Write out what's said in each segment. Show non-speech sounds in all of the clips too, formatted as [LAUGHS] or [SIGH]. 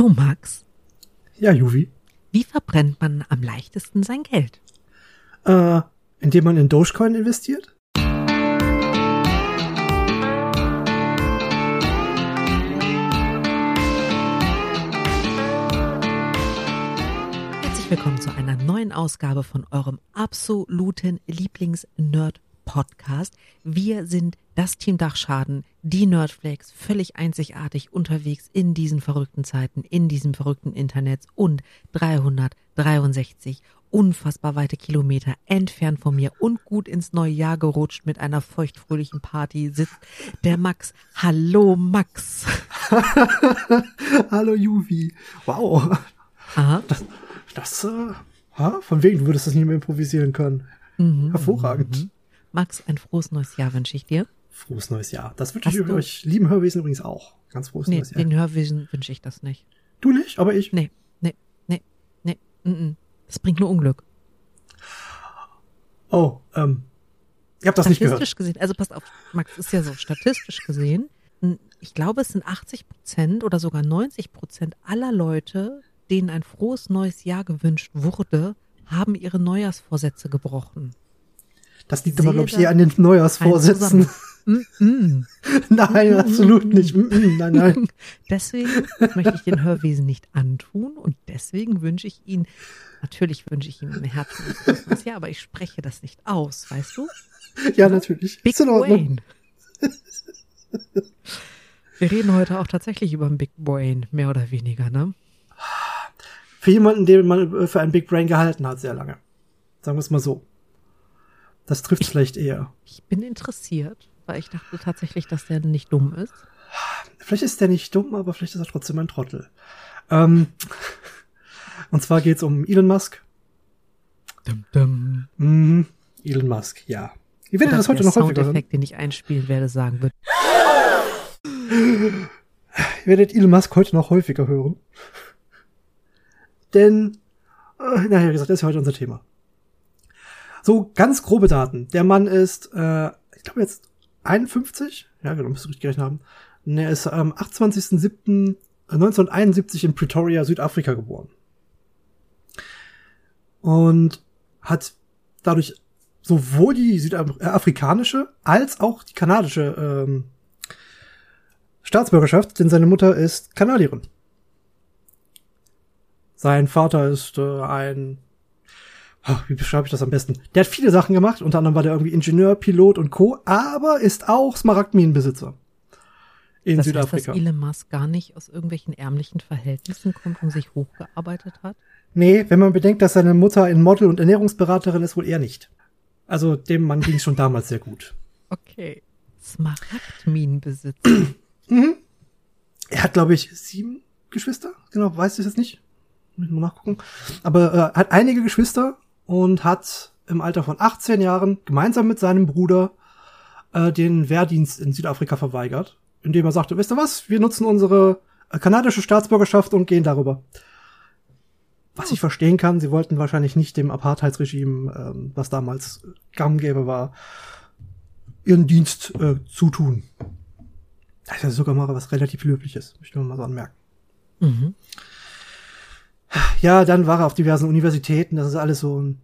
Du, Max, Ja, Juvi. wie verbrennt man am leichtesten sein Geld? Äh, indem man in Dogecoin investiert? Herzlich willkommen zu einer neuen Ausgabe von eurem absoluten Lieblings-Nerd-Podcast. Wir sind das Team Dachschaden, die Nerdflakes, völlig einzigartig unterwegs in diesen verrückten Zeiten, in diesem verrückten Internet und 363 unfassbar weite Kilometer entfernt von mir und gut ins neue Jahr gerutscht mit einer feuchtfröhlichen Party sitzt der Max. Hallo Max. [LAUGHS] Hallo, Juvi. Wow. Aha. Das, das äh, von wegen, du würdest das nicht mehr improvisieren können. Mhm. Hervorragend. Max, ein frohes neues Jahr wünsche ich dir. Frohes neues Jahr. Das wünsche ich du- euch lieben Hörwesen übrigens auch. Ganz frohes Nee, neues Jahr. den Hörwesen wünsche ich das nicht. Du nicht, aber ich. Nee, nee, nee, nee. Mm -mm. Das bringt nur Unglück. Oh, ähm, ihr habt das nicht gehört. statistisch gesehen, also passt auf, Max, ist ja so, statistisch gesehen, ich glaube, es sind 80 Prozent oder sogar 90 Prozent aller Leute, denen ein frohes neues Jahr gewünscht wurde, haben ihre Neujahrsvorsätze gebrochen. Das liegt aber, glaube ich, eher an den Neujahrsvorsätzen. Mm -mm. [LAUGHS] nein, absolut nicht. Mm, mm, Nein, nein. [LAUGHS] Deswegen möchte ich den Hörwesen nicht antun und deswegen wünsche ich ihn, natürlich wünsche ich ihm im Herzen neues Jahr, aber ich spreche das nicht aus, weißt du? Ja, natürlich. Big Ist in Ordnung. Wir reden heute auch tatsächlich über ein Big Brain, mehr oder weniger, ne? Für jemanden, den man für einen Big Brain gehalten hat, sehr lange. Sagen wir es mal so. Das trifft vielleicht eher. Ich bin interessiert, weil ich dachte tatsächlich, dass der nicht dumm ist. Vielleicht ist der nicht dumm, aber vielleicht ist er trotzdem ein Trottel. Ähm, [LAUGHS] und zwar geht's um Elon Musk. Dum, dum. Mhm. Elon Musk, ja. Ihr werdet das heute noch häufiger hören. Soundeffekt, den ich einspielen werde, sagen wird. Ihr werdet Elon Musk heute noch häufiger hören. Denn, äh, naja, wie gesagt, das ist ja heute unser Thema. So, ganz grobe Daten. Der Mann ist, äh, ich glaube jetzt 51. Ja, genau, müsste richtig gerechnet haben. Und Er ist am 28.07.1971 in Pretoria, Südafrika geboren. Und hat dadurch sowohl die südafrikanische als auch die kanadische ähm, Staatsbürgerschaft, denn seine Mutter ist Kanadierin. Sein Vater ist äh, ein, ach, wie beschreibe ich das am besten? Der hat viele Sachen gemacht, unter anderem war der irgendwie Ingenieur, Pilot und Co., aber ist auch Smaragdminenbesitzer in Das heißt, Südafrika. dass Elon Musk gar nicht aus irgendwelchen ärmlichen Verhältnissen kommt und sich hochgearbeitet hat. nee, wenn man bedenkt, dass seine Mutter ein Model und Ernährungsberaterin ist, wohl eher nicht. Also dem Mann ging es schon damals sehr gut. Okay. Smaragdminenbesitzer. [CLEARS THROAT] Mhm. Er hat, glaube ich, sieben Geschwister. Genau, weiß ich jetzt nicht. Muss ich mal nachgucken. Aber äh, hat einige Geschwister und hat im Alter von 18 Jahren gemeinsam mit seinem Bruder äh, den Wehrdienst in Südafrika verweigert, indem er sagte, wisst ihr was, wir nutzen unsere äh, kanadische Staatsbürgerschaft und gehen darüber. Was ich verstehen kann, sie wollten wahrscheinlich nicht dem Apartheidsregime, ähm, was damals gang gäbe war, ihren Dienst äh, zutun. Das ist ja sogar mal was relativ Löbliches, möchte man mal so anmerken. mhm. Ja, dann war er auf diversen Universitäten, das ist alles so, ein-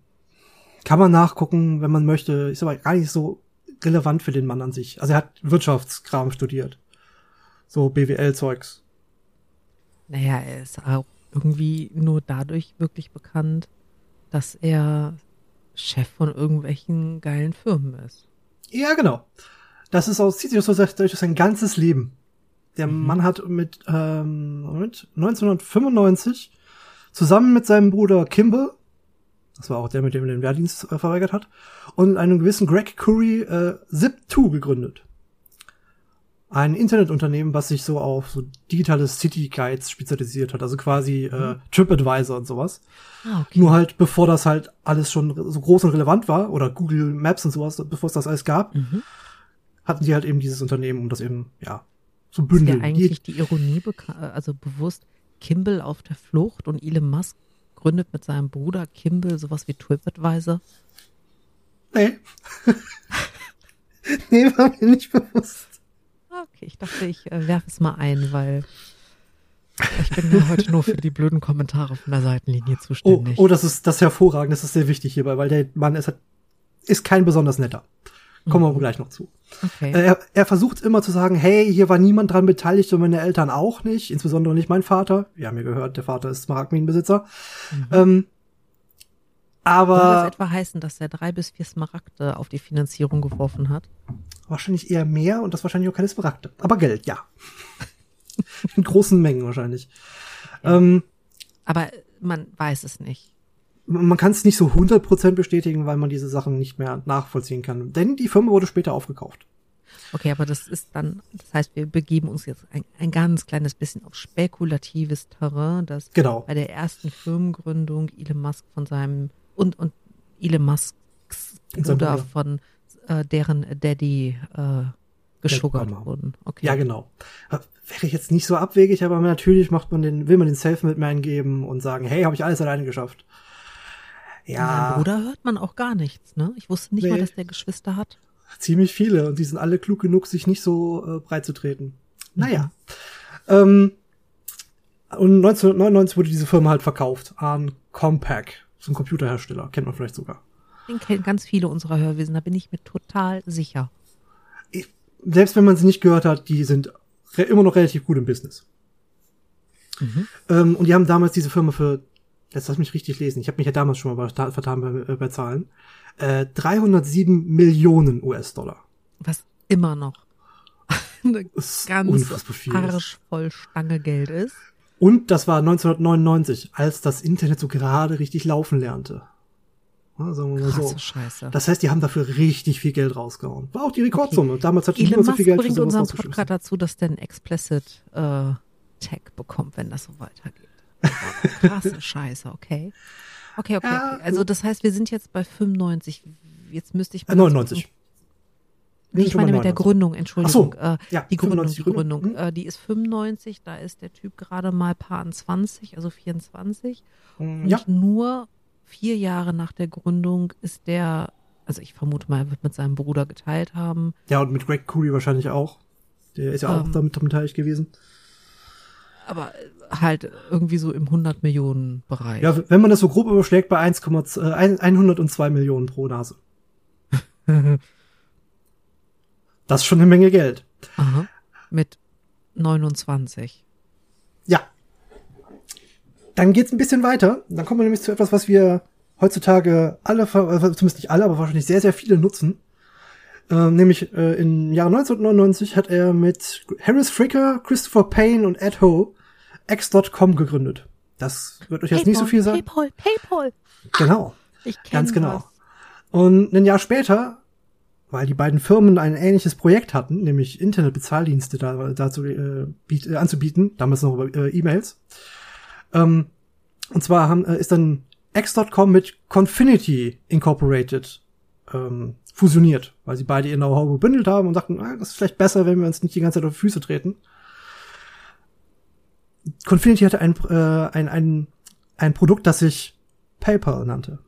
kann man nachgucken, wenn man möchte, ist aber gar nicht so relevant für den Mann an sich. Also er hat Wirtschaftskram studiert. So BWL-Zeugs. Naja, er ist auch irgendwie nur dadurch wirklich bekannt, dass er Chef von irgendwelchen geilen Firmen ist. Ja, genau. Das ist aus, zieht sich so durch durch sein ganzes Leben. Der Mann hat mit, ähm, Moment, 1995 zusammen mit seinem Bruder Kimball, das war auch der, mit dem er den Wehrdienst äh, verweigert hat, und einem gewissen Greg Curry äh, Zip2 gegründet. Ein Internetunternehmen, was sich so auf so digitale City Guides spezialisiert hat, also quasi äh, TripAdvisor und sowas. Ah, okay. Nur halt, bevor das halt alles schon so groß und relevant war, oder Google Maps und sowas, bevor es das alles gab, Mhm. hatten die halt eben dieses Unternehmen, um das eben, ja, zu Ist bündeln. dir eigentlich die Ironie beka- also bewusst, Kimball auf der Flucht und Elon Musk gründet mit seinem Bruder Kimball sowas wie TripAdvisor? nee. [LAUGHS] nee, war mir nicht bewusst. Okay, ich dachte, ich äh, werfe es mal ein, weil Ich bin ja heute nur für die blöden Kommentare von der Seitenlinie Oh, zuständig. oh, das ist das ist hervorragend, das ist sehr wichtig hierbei, weil der Mann ist, ist kein besonders netter. Kommen wir aber gleich noch zu. Okay. Äh, Er, er versucht immer zu sagen, hey, hier war niemand dran beteiligt und meine Eltern auch nicht, insbesondere nicht mein Vater. Wir haben ja gehört, der Vater ist Smaragdminenbesitzer. Ähm, Soll das aber etwa heißen, dass er drei bis vier Smaragde auf die Finanzierung geworfen hat? wahrscheinlich eher mehr und das wahrscheinlich auch keine Smaragde. Aber Geld, ja. [LAUGHS] In großen Mengen wahrscheinlich. Ähm, Aber man weiß es nicht. Man kann es nicht so 100% bestätigen, weil man diese Sachen nicht mehr nachvollziehen kann. Denn die Firma wurde später aufgekauft. Okay, aber das ist dann, das heißt, wir begeben uns jetzt ein, ein ganz kleines bisschen auf spekulatives Terrain, dass Genau. bei der ersten Firmengründung Elon Musk von seinem und und Elon Musks Bruder von äh, deren Daddy äh, geschuggert Mama. wurden. Okay. Ja, genau. Wäre jetzt nicht so abwegig, aber natürlich macht man den, will man den Selfmade-Man geben und sagen, hey, habe ich alles alleine geschafft. Von Ja, Bruder hört man auch gar nichts, ne? Ich wusste nicht Nee. mal, dass der Geschwister hat. ziemlich viele und die sind alle klug genug, sich nicht so äh, breit zu treten. Mhm. Naja. Ähm, und 1999 wurde diese Firma halt verkauft an Compaq, so ein Computerhersteller, kennt man vielleicht sogar. Den kennen ganz viele unserer Hörwesen, da bin ich mir total sicher. Ich, selbst wenn man sie nicht gehört hat, die sind immer noch relativ gut im Business. Mhm. Ähm, und die haben damals diese Firma für, jetzt lass mich richtig lesen, ich habe mich ja damals schon mal verta- vertan bei, äh, bei Zahlen, äh, 307 Millionen US-Dollar. Was immer noch [LAUGHS] eine ganz viel. arschvoll Stange Geld ist. Und das war 1999, als das Internet so gerade richtig laufen lernte. Ja, sagen wir mal Krasse so. Scheiße. Das heißt, die haben dafür richtig viel Geld rausgehauen. War auch die Rekordsumme. Damals hatte Elon niemand so viel Geld für bringt unseren. Podcast dazu, dass der einen Explicit äh, Tag bekommt, wenn das so weitergeht. [LAUGHS] Krasse Scheiße, okay. Okay, okay, Ja, okay. Also das heißt, wir sind jetzt bei 95. Jetzt müsste ich mal Äh, 99. Nee, ich meine mit der 99. Gründung, Entschuldigung. So, äh, ja, die Gründung, 95 die Gründung. Gründung. Hm. Äh, die ist 95, da ist der Typ gerade mal paar 20, also 24. Und Ja, nur vier Jahre nach der Gründung ist der, also ich vermute mal, er wird mit seinem Bruder geteilt haben. ja, und mit Greg Cooley wahrscheinlich auch. Der ist ja auch Ähm. damit beteiligt gewesen. Aber halt irgendwie so im 100 Millionen Bereich. Ja, wenn man das so grob überschlägt, bei 1,2 äh, ein- 102 Millionen pro Nase. [LAUGHS] Das ist schon eine Menge Geld. Aha. Mit 29. Ja. Dann geht's ein bisschen weiter. Dann kommen wir nämlich zu etwas, was wir heutzutage alle, äh, zumindest nicht alle, aber wahrscheinlich sehr, sehr viele nutzen. Ähm, nämlich äh, im Jahre 1999 hat er mit Harris Fricker, Christopher Payne und Ed Ho X.com gegründet. Das wird euch jetzt nicht so viel sagen. Paypal, Paypal. Genau. Ich kenne Ganz genau. Und ein Jahr später, weil die beiden Firmen ein ähnliches Projekt hatten, nämlich Internetbezahldienste da, dazu äh, biet, äh, anzubieten, damals noch über äh, E-Mails. Ähm, und zwar haben, äh, ist dann X.com mit Confinity Incorporated ähm, fusioniert, weil sie beide ihr Know-how gebündelt haben und dachten, ah, das ist vielleicht besser, wenn wir uns nicht die ganze Zeit auf die Füße treten. Confinity hatte ein, äh, ein, ein, ein Produkt, das sich PayPal nannte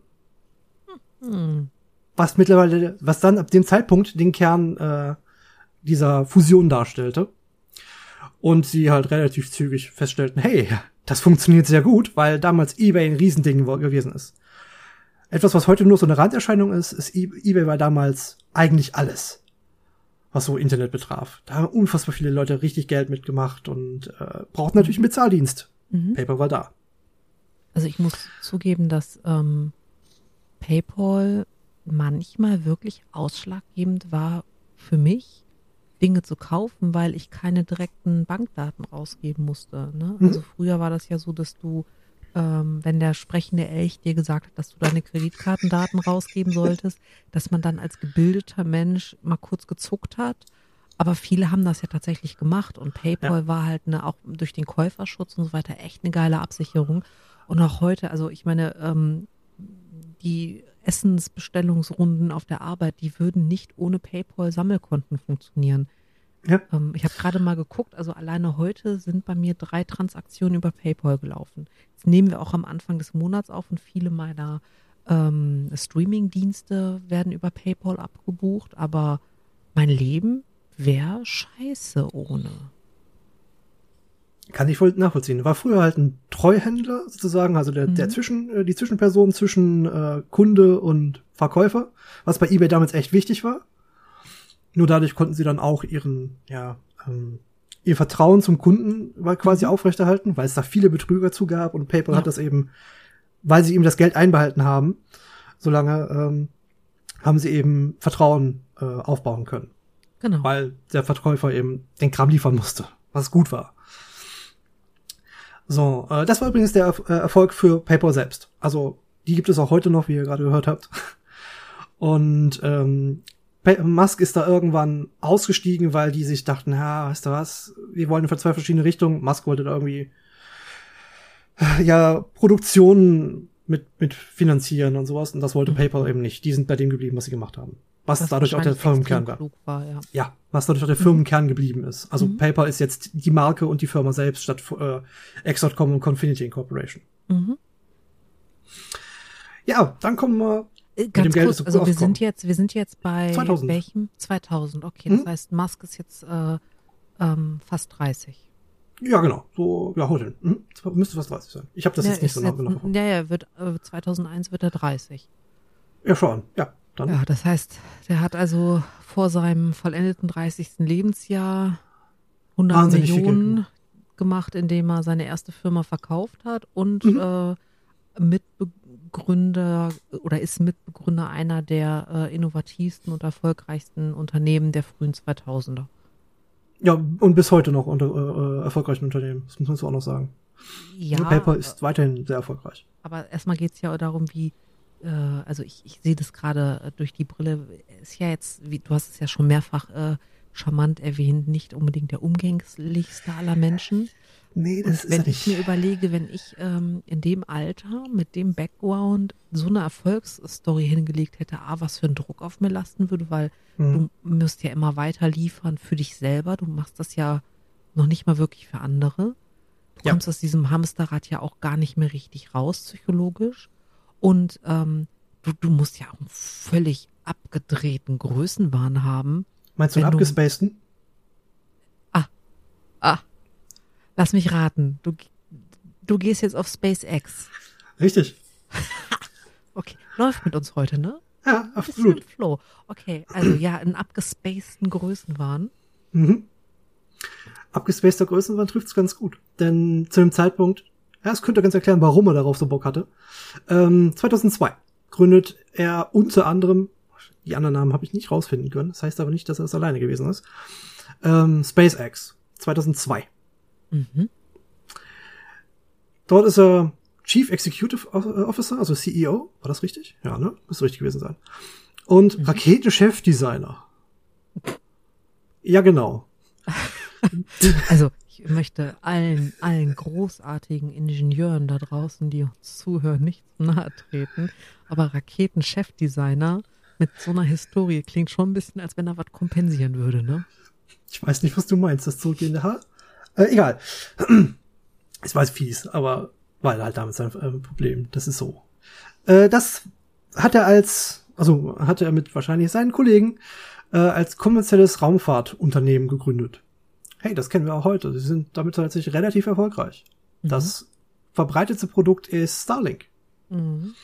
Hm. was mittlerweile, was dann ab dem Zeitpunkt den Kern äh, dieser Fusion darstellte. Und sie halt relativ zügig feststellten, hey, das funktioniert sehr gut, weil damals eBay ein Riesending gewesen ist. Etwas, was heute nur so eine Randerscheinung ist, ist E- eBay war damals eigentlich alles, was so Internet betraf. Da haben unfassbar viele Leute richtig Geld mitgemacht und äh, brauchten natürlich einen Bezahldienst. Mhm. PayPal war da. Also ich muss zugeben, dass ähm, PayPal manchmal wirklich ausschlaggebend war für mich, Dinge zu kaufen, weil ich keine direkten Bankdaten rausgeben musste. Ne? Mhm. Also früher war das ja so, dass du, ähm, wenn der sprechende Elch dir gesagt hat, dass du deine Kreditkartendaten rausgeben solltest, dass man dann als gebildeter Mensch mal kurz gezuckt hat. Aber viele haben das ja tatsächlich gemacht und PayPal war halt eine, auch durch den Käuferschutz und so weiter echt eine geile Absicherung. Und auch heute, also ich meine, ähm, die Essensbestellungsrunden auf der Arbeit, die würden nicht ohne PayPal-Sammelkonten funktionieren. Ja. Ähm, ich habe gerade mal geguckt, also alleine heute sind bei mir drei Transaktionen über PayPal gelaufen. Nehmen wir auch am Anfang des Monats auf und viele meiner ähm, Streaming-Dienste werden über PayPal abgebucht, aber mein Leben wäre scheiße ohne. Kann ich voll nachvollziehen. War früher halt ein Treuhändler sozusagen, also der, mhm. der Zwischen, äh, die Zwischenperson zwischen äh, Kunde und Verkäufer, was bei eBay damals echt wichtig war. Nur dadurch konnten sie dann auch ihren, ja, ähm, ihr Vertrauen zum Kunden war quasi aufrechterhalten, weil es da viele Betrüger zu gab und PayPal ja. hat das eben, weil sie ihm das Geld einbehalten haben, solange ähm, haben sie eben Vertrauen äh, aufbauen können. Genau. Weil der Verkäufer eben den Kram liefern musste, was gut war. So, äh, das war übrigens der äh, Erfolg für PayPal selbst. Also die gibt es auch heute noch, wie ihr gerade gehört habt. [LAUGHS] Und ähm, Musk ist da irgendwann ausgestiegen, weil die sich dachten, ja, weißt du was, wir wollen für zwei verschiedene Richtungen. Musk wollte da irgendwie ja Produktionen mit mit finanzieren und sowas und das wollte mhm. PayPal eben nicht. Die sind bei dem geblieben, was sie gemacht haben. Was, was dadurch auch der Firmenkern war. war ja. ja. was dadurch auch der mhm. Firmenkern geblieben ist. Also mhm. PayPal ist jetzt die Marke und die Firma selbst statt äh, X.com und Confinity Incorporation. Mhm. Ja, dann kommen wir äh, Ganz kurz, also wir sind jetzt, wir sind jetzt bei 2000. welchem? 2000, okay. Das hm? heißt, Musk ist jetzt äh, ähm, fast 30. Ja, genau. So, ja, heute. Hm? Müsste fast 30 sein. Ich habe das ja, jetzt nicht so genau jetzt, Ja, ja, wird, äh, 2001 wird er 30. Ja, schon. Ja, dann. Ja, das heißt, der hat also vor seinem vollendeten 30. Lebensjahr 100 Wahnsinnig Millionen gemacht, indem er seine erste Firma verkauft hat und mhm. äh, Mitbegründer oder ist Mitbegründer einer der äh, innovativsten und erfolgreichsten Unternehmen der frühen 2000er. Ja, und bis heute noch unter äh, erfolgreichen Unternehmen, das muss man so auch noch sagen. Ja. PayPal ist weiterhin sehr erfolgreich. Aber erstmal geht es ja darum, wie, äh, also ich, ich sehe das gerade äh, durch die Brille, ist ja jetzt, wie, du hast es ja schon mehrfach äh, charmant erwähnt, nicht unbedingt der umgänglichste aller Menschen. Nee, das und ist wenn ich mir überlege, wenn ich ähm, in dem Alter mit dem Background so eine Erfolgsstory hingelegt hätte, a, was für ein Druck auf mir lasten würde, weil mhm. du müsst ja immer weiter liefern für dich selber. Du machst das ja noch nicht mal wirklich für andere. Du ja. kommst aus diesem Hamsterrad ja auch gar nicht mehr richtig raus, psychologisch. Und ähm, du, du musst ja auch einen völlig abgedrehten Größenwahn haben. Meinst du einen abgespaceden? Ah, ah, Lass mich raten. Du, du gehst jetzt auf SpaceX. Richtig. [LAUGHS] okay. Läuft mit uns heute, ne? Ja, absolut. Flow. Okay, also ja, in abgespaceden Größenwahn. Mhm. Abgespaceter Größenwahn trifft's ganz gut. Denn zu dem Zeitpunkt, ja, es könnte ganz erklären, warum er darauf so Bock hatte. Ähm, 2002 gründet er unter anderem, die anderen Namen habe ich nicht rausfinden können, das heißt aber nicht, dass er das alleine gewesen ist, ähm, SpaceX 2002. Mhm. Dort ist er Chief Executive Officer, also CEO. War das richtig? Ja, ne? Müsste richtig gewesen sein. Und mhm. Raketenchefdesigner. Ja, genau. [LAUGHS] also, ich möchte allen, allen großartigen Ingenieuren da draußen, die uns zuhören, nicht nahe treten. Aber Raketenchefdesigner mit so einer Historie klingt schon ein bisschen, als wenn er was kompensieren würde, ne? Ich weiß nicht, was du meinst. Das zurückgehende Haar? Äh, egal. [CLEARS THROAT] Es war fies, aber war halt damit sein äh, Problem. Das ist so. Äh, das hat er als, also hatte er mit wahrscheinlich seinen Kollegen äh, als kommerzielles Raumfahrtunternehmen gegründet. Hey, das kennen wir auch heute. Sie sind damit tatsächlich relativ erfolgreich. Mhm. Das verbreitetste Produkt ist Starlink. Mhm.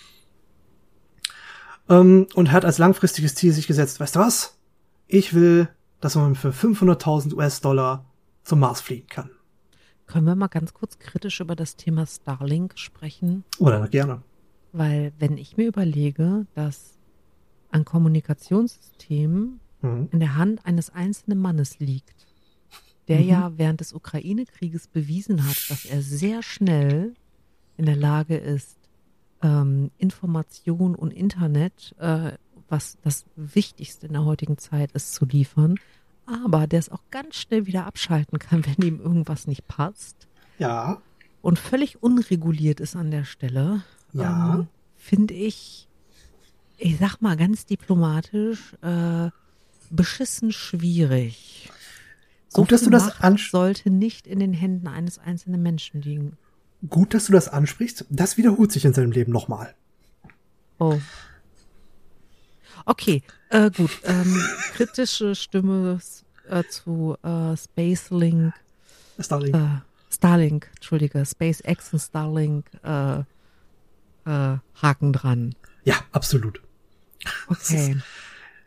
Ähm, und hat als langfristiges Ziel sich gesetzt, weißt du was? Ich will, dass man für 500.000 US-Dollar zum Mars fliegen kann. Können wir mal ganz kurz kritisch über das Thema Starlink sprechen? Oder gerne. Weil wenn ich mir überlege, dass ein Kommunikationssystem mhm. in der Hand eines einzelnen Mannes liegt, der mhm. ja während des Ukraine-Krieges bewiesen hat, dass er sehr schnell in der Lage ist, ähm, Information und Internet, äh, was das Wichtigste in der heutigen Zeit ist, zu liefern, aber der es auch ganz schnell wieder abschalten kann, [LAUGHS] wenn ihm irgendwas nicht passt. Ja. Und völlig unreguliert ist an der Stelle. Ja. Ähm, Finde ich, ich sag mal ganz diplomatisch, äh, beschissen schwierig. So Gut, dass du das ansprichst. sollte nicht in den Händen eines einzelnen Menschen liegen. Gut, dass du das ansprichst. Das wiederholt sich in seinem Leben nochmal. Oh. Okay, äh, gut. Ähm, kritische Stimme äh, zu äh, Spacelink. Starlink. Äh, Starlink, entschuldige, SpaceX und Starlink äh, äh, Haken dran. Ja, absolut. Okay.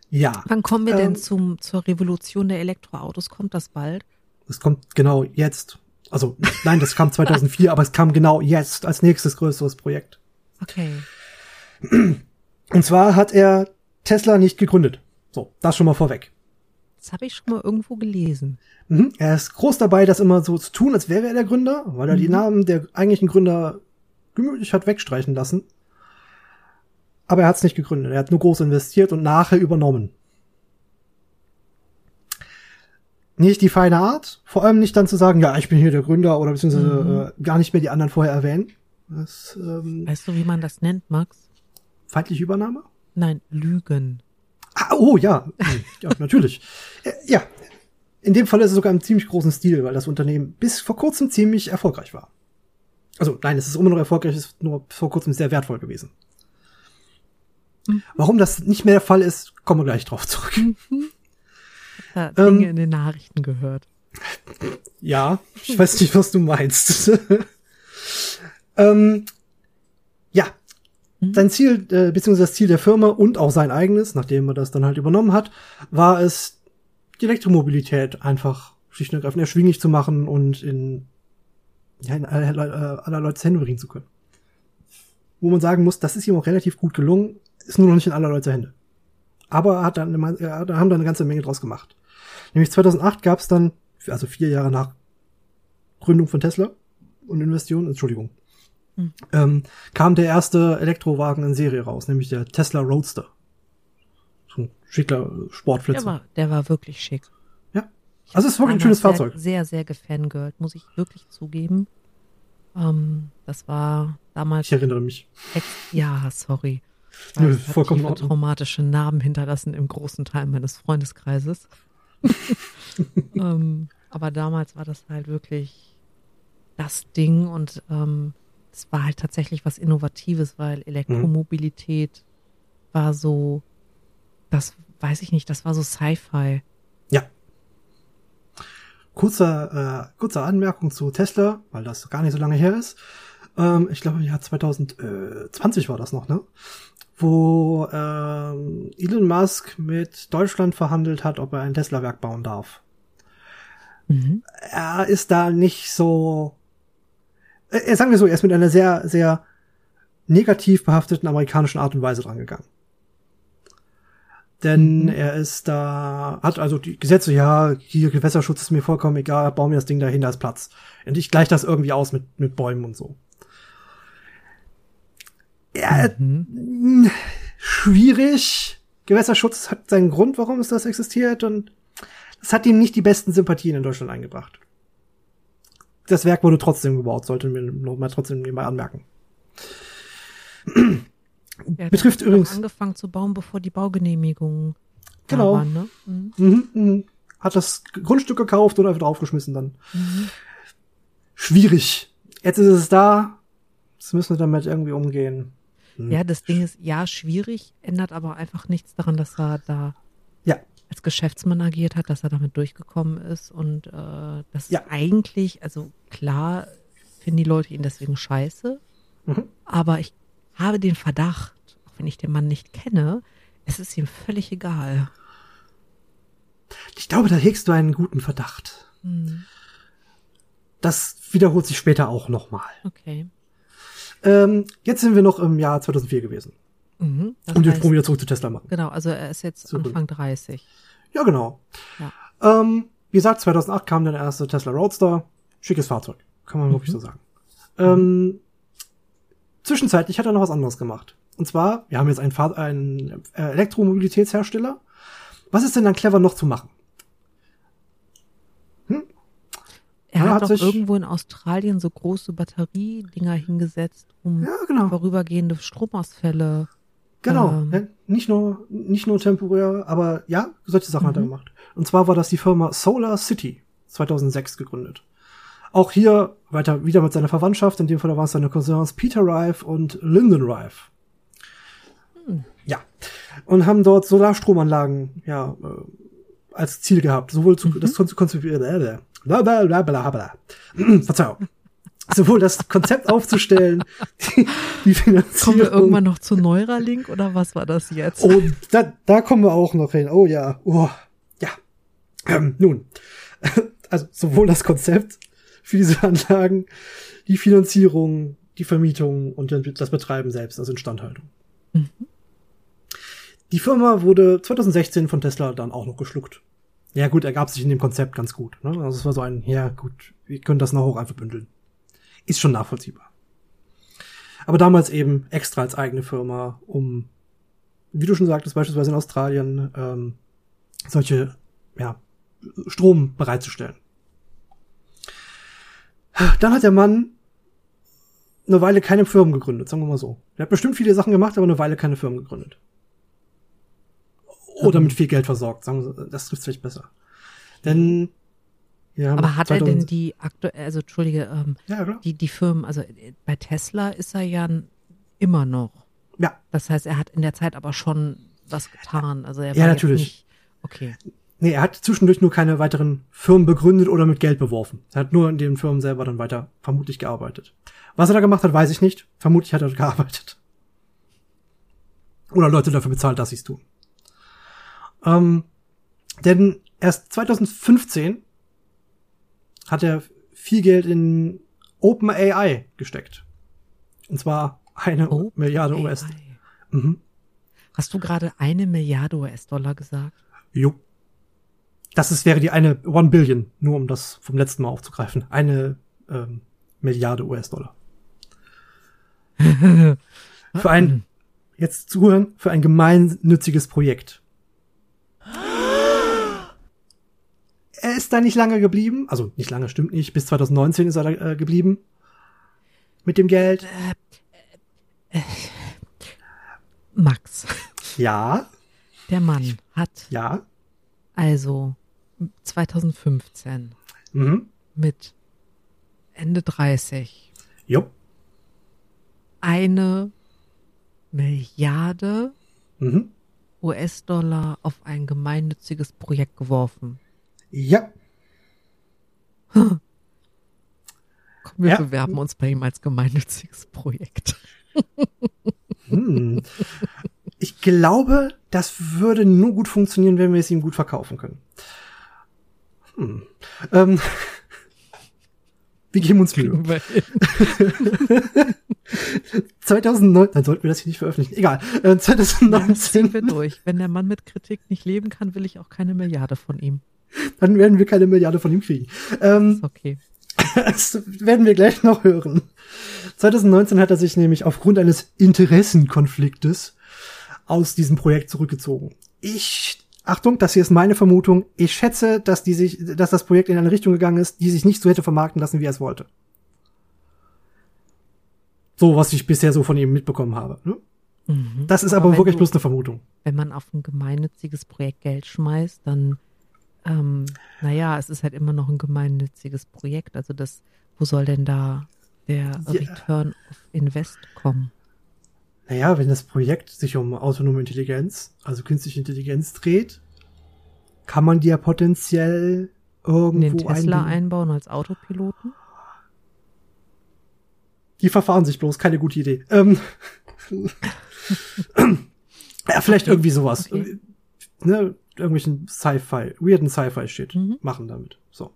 Ja. Wann kommen wir denn Ähm, zum, zur Revolution der Elektroautos? Kommt das bald? Es kommt genau jetzt. Also, nein, das kam [LAUGHS] 2004, aber es kam genau jetzt als nächstes größeres Projekt. Okay. Und zwar hat er Tesla nicht gegründet. So, das schon mal vorweg. Das habe ich schon mal irgendwo gelesen. Mhm. Er ist groß dabei, das immer so zu tun, als wäre er der Gründer, weil er die Namen der eigentlichen Gründer gemütlich hat wegstreichen lassen. Aber er hat es nicht gegründet. Er hat nur groß investiert und nachher übernommen. Nicht die feine Art, vor allem nicht dann zu sagen, ja, ich bin hier der Gründer oder beziehungsweise äh, gar nicht mehr die anderen vorher erwähnen. Das ähm, Weißt du, wie man das nennt, Max? feindliche Übernahme? Nein, Lügen. Ah, oh ja, [LAUGHS] ja, natürlich. Äh, Ja, in dem Fall ist es sogar im ziemlich großen Stil, weil das Unternehmen bis vor kurzem ziemlich erfolgreich war. Also nein, es ist immer noch erfolgreich, es ist nur vor kurzem sehr wertvoll gewesen. Mhm. Warum das nicht mehr der Fall ist, kommen wir gleich drauf zurück. [LAUGHS] Da Ähm, Dinge in den Nachrichten gehört. Ja, ich weiß nicht, was du meinst. [LAUGHS] ähm, ja, Mhm. Sein Ziel, äh, beziehungsweise das Ziel der Firma und auch sein eigenes, nachdem er das dann halt übernommen hat, war es, die Elektromobilität einfach schlicht und ergreifend erschwinglich zu machen und in, ja, in aller, aller, Leute Hände bringen zu können. Wo man sagen muss, das ist ihm auch relativ gut gelungen, ist nur noch nicht in aller Leute Hände. Aber er hat dann, eine, er hat- haben da eine ganze Menge draus gemacht. Nämlich 2008 gab es dann, also vier Jahre nach Gründung von Tesla und Investitionen, Entschuldigung, Hm. ähm, kam der erste Elektrowagen in Serie raus, nämlich der Tesla Roadster. So ein schicker Der Sportflitzer. war, der war wirklich schick. Ja. Also es ist wirklich ein schönes Fahrzeug. Sehr, sehr gefangirlt, muss ich wirklich zugeben. Ähm, das war damals Ich erinnere mich. ex ja, sorry. Das hat vollkommen Ordnung. traumatische Narben hinterlassen im großen Teil meines Freundeskreises. [LAUGHS] ähm, aber damals war das halt wirklich das Ding und ähm, es war halt tatsächlich was Innovatives, weil Elektromobilität war so, das weiß ich nicht, das war so Sci-Fi. Ja. Kurzer, äh, kurze Anmerkung zu Tesla, weil das gar nicht so lange her ist. Ähm, ich glaube, im Jahr 2020 war das noch, ne? Wo ähm, Elon Musk mit Deutschland verhandelt hat, ob er ein Tesla-Werk bauen darf. Mhm. er ist da nicht so, äh, äh, sagen wir so, er ist mit einer sehr, sehr negativ behafteten amerikanischen Art und Weise drangegangen. Denn Mhm. er ist da, hat also die Gesetze, ja, hier Gewässerschutz ist mir vollkommen egal, bau mir das Ding dahin, da ist Platz. Und ich gleiche das irgendwie aus mit, mit Bäumen und so. Ja, Mhm. mh, schwierig. Gewässerschutz hat seinen Grund, warum es das existiert und das hat ihm nicht die besten Sympathien in Deutschland eingebracht. Das Werk wurde trotzdem gebaut, sollte mir noch mal trotzdem nebenbei anmerken. Der Betrifft hat übrigens- angefangen zu bauen, bevor die Baugenehmigung da Genau. waren, ne? Mhm. Mhm, mhm. Hat das Grundstück gekauft und einfach draufgeschmissen dann. Mhm. Schwierig. Jetzt ist es da. Jetzt müssen wir damit irgendwie umgehen. Hm. Ja, das Ding ist, ja, schwierig, ändert aber einfach nichts daran, dass er da Ja. Als Geschäftsmann agiert hat, dass er damit durchgekommen ist und äh, das Ja. ist eigentlich, also klar finden die Leute ihn deswegen scheiße, Mhm. aber ich habe den Verdacht, auch wenn ich den Mann nicht kenne, es ist ihm völlig egal. Ich glaube, da hegst du einen guten Verdacht. Hm, Das wiederholt sich später auch nochmal. okay. Ähm, jetzt sind wir noch im Jahr 2004 gewesen. Mhm, Und den heißt, Sprung wieder zurück zu Tesla machen. genau, also er ist jetzt Zurück. Anfang 30. Ja, genau. Ja. Ähm, wie gesagt, 2008 kam dann der erste Tesla Roadster. Schickes Fahrzeug. Kann man wirklich so sagen. Ähm, zwischenzeitlich hat er noch was anderes gemacht. Und zwar, wir haben jetzt einen, Fahr einen äh, Elektromobilitätshersteller. Was ist denn dann clever noch zu machen? Er Ja, hat hat doch sich- irgendwo in Australien so große Batteriedinger hingesetzt, um Ja, genau. vorübergehende Stromausfälle. Genau. Ähm. Ne? Nicht nur, nicht nur temporär, aber ja, solche Sachen hat er Mhm. gemacht. Und zwar war das die Firma Solar City, 2006 gegründet. Auch hier weiter wieder mit seiner Verwandtschaft, in dem Fall waren es seine Cousins Peter Rife und Lyndon Rife. Hm. Ja. Und haben dort Solarstromanlagen, ja, äh, als Ziel gehabt. Sowohl zu, Mhm. das zu konzipieren, äh, bla bla bla bla bla. [CLEARS THROAT] Verzeihung. Sowohl das Konzept aufzustellen, die, die Finanzierung. Kommen wir irgendwann noch zu Neuralink oder was war das jetzt? Oh, da, da kommen wir auch noch hin. Oh ja, oh, ja. Ähm, nun, [LAUGHS] also sowohl das Konzept für diese Anlagen, die Finanzierung, die Vermietung und das Betreiben selbst, also Instandhaltung. Mhm. Die Firma wurde 2016 von Tesla dann auch noch geschluckt. Ja gut, ergab sich in dem Konzept ganz gut. Ne? Also es war so ein, ja gut, wir können das noch hoch einfach bündeln. Ist schon nachvollziehbar. Aber damals eben extra als eigene Firma, um, wie du schon sagtest, beispielsweise in Australien ähm, solche ja, Strom bereitzustellen. Dann hat der Mann eine Weile keine Firmen gegründet, sagen wir mal so. Er hat bestimmt viele Sachen gemacht, aber eine Weile keine Firmen gegründet. Oder mit viel Geld versorgt, sagen wir, das trifft vielleicht besser. Denn ja, aber hat er denn die aktuell, also entschuldige, ähm, ja, die die Firmen, also äh, bei Tesla ist er ja immer noch. Ja. Das heißt, er hat in der Zeit aber schon was getan. Also er war ja natürlich. Nicht, okay. Nee, er hat zwischendurch nur keine weiteren Firmen begründet oder mit Geld beworfen. Er hat nur in den Firmen selber dann weiter vermutlich gearbeitet. Was er da gemacht hat, weiß ich nicht. Vermutlich hat er [LAUGHS] gearbeitet. Oder Leute dafür bezahlt, dass sie es tun. Ähm, denn erst 2015 hat er viel Geld in OpenAI gesteckt. Und zwar eine Open Milliarde US. Mhm. Hast du gerade eine Milliarde US-Dollar gesagt? Jo. Das ist, wäre die eine One Billion, nur um das vom letzten Mal aufzugreifen. Eine ähm, Milliarde US-Dollar. [LAUGHS] für ein, jetzt zuhören, für ein gemeinnütziges Projekt. Er ist da nicht lange geblieben. Also nicht lange, stimmt nicht. Bis 2019 ist er da äh, geblieben. Mit dem Geld. Äh, äh, Max. Ja. Der Mann hat. Ja. Also 2015. Mhm. Mit Ende 30. Jo. Eine Milliarde mhm. US-Dollar auf ein gemeinnütziges Projekt geworfen. Ja. Komm, wir ja. bewerben uns bei ihm als gemeinnütziges Projekt. hm. Ich glaube, das würde nur gut funktionieren, wenn wir es ihm gut verkaufen können. Hm. Ähm. Wir geben uns Mühe. 2009, dann sollten wir das hier nicht veröffentlichen. Egal. Äh, 2019. Ja, wir durch. Wenn der Mann mit Kritik nicht leben kann, will ich auch keine Milliarde von ihm. [LAUGHS] Dann werden wir keine Milliarde von ihm kriegen. Ähm, okay. [LAUGHS] Das werden wir gleich noch hören. 2019 hat er sich nämlich aufgrund eines Interessenkonfliktes aus diesem Projekt zurückgezogen. Ich, Achtung, das hier ist meine Vermutung. Ich schätze, dass die sich, dass das Projekt in eine Richtung gegangen ist, die sich nicht so hätte vermarkten lassen, wie er es wollte. So, was ich bisher so von ihm mitbekommen habe. Ne? Mhm. Das ist aber, aber wirklich du, bloß eine Vermutung. Wenn man auf ein gemeinnütziges Projekt Geld schmeißt, dann ähm, naja, es ist halt immer noch ein gemeinnütziges Projekt. Also das, wo soll denn da der ja. Return of Invest kommen? Naja, wenn das Projekt sich um autonome Intelligenz, also künstliche Intelligenz dreht, kann man die ja potenziell irgendwo den Tesla einbinden. einbauen als Autopiloten? Die verfahren sich bloß, keine gute Idee. Ähm, [LAUGHS] ja, vielleicht okay. irgendwie sowas. Okay. Ne, irgendwelchen Sci-Fi, weirden Sci-Fi-Shit mhm. machen damit. So.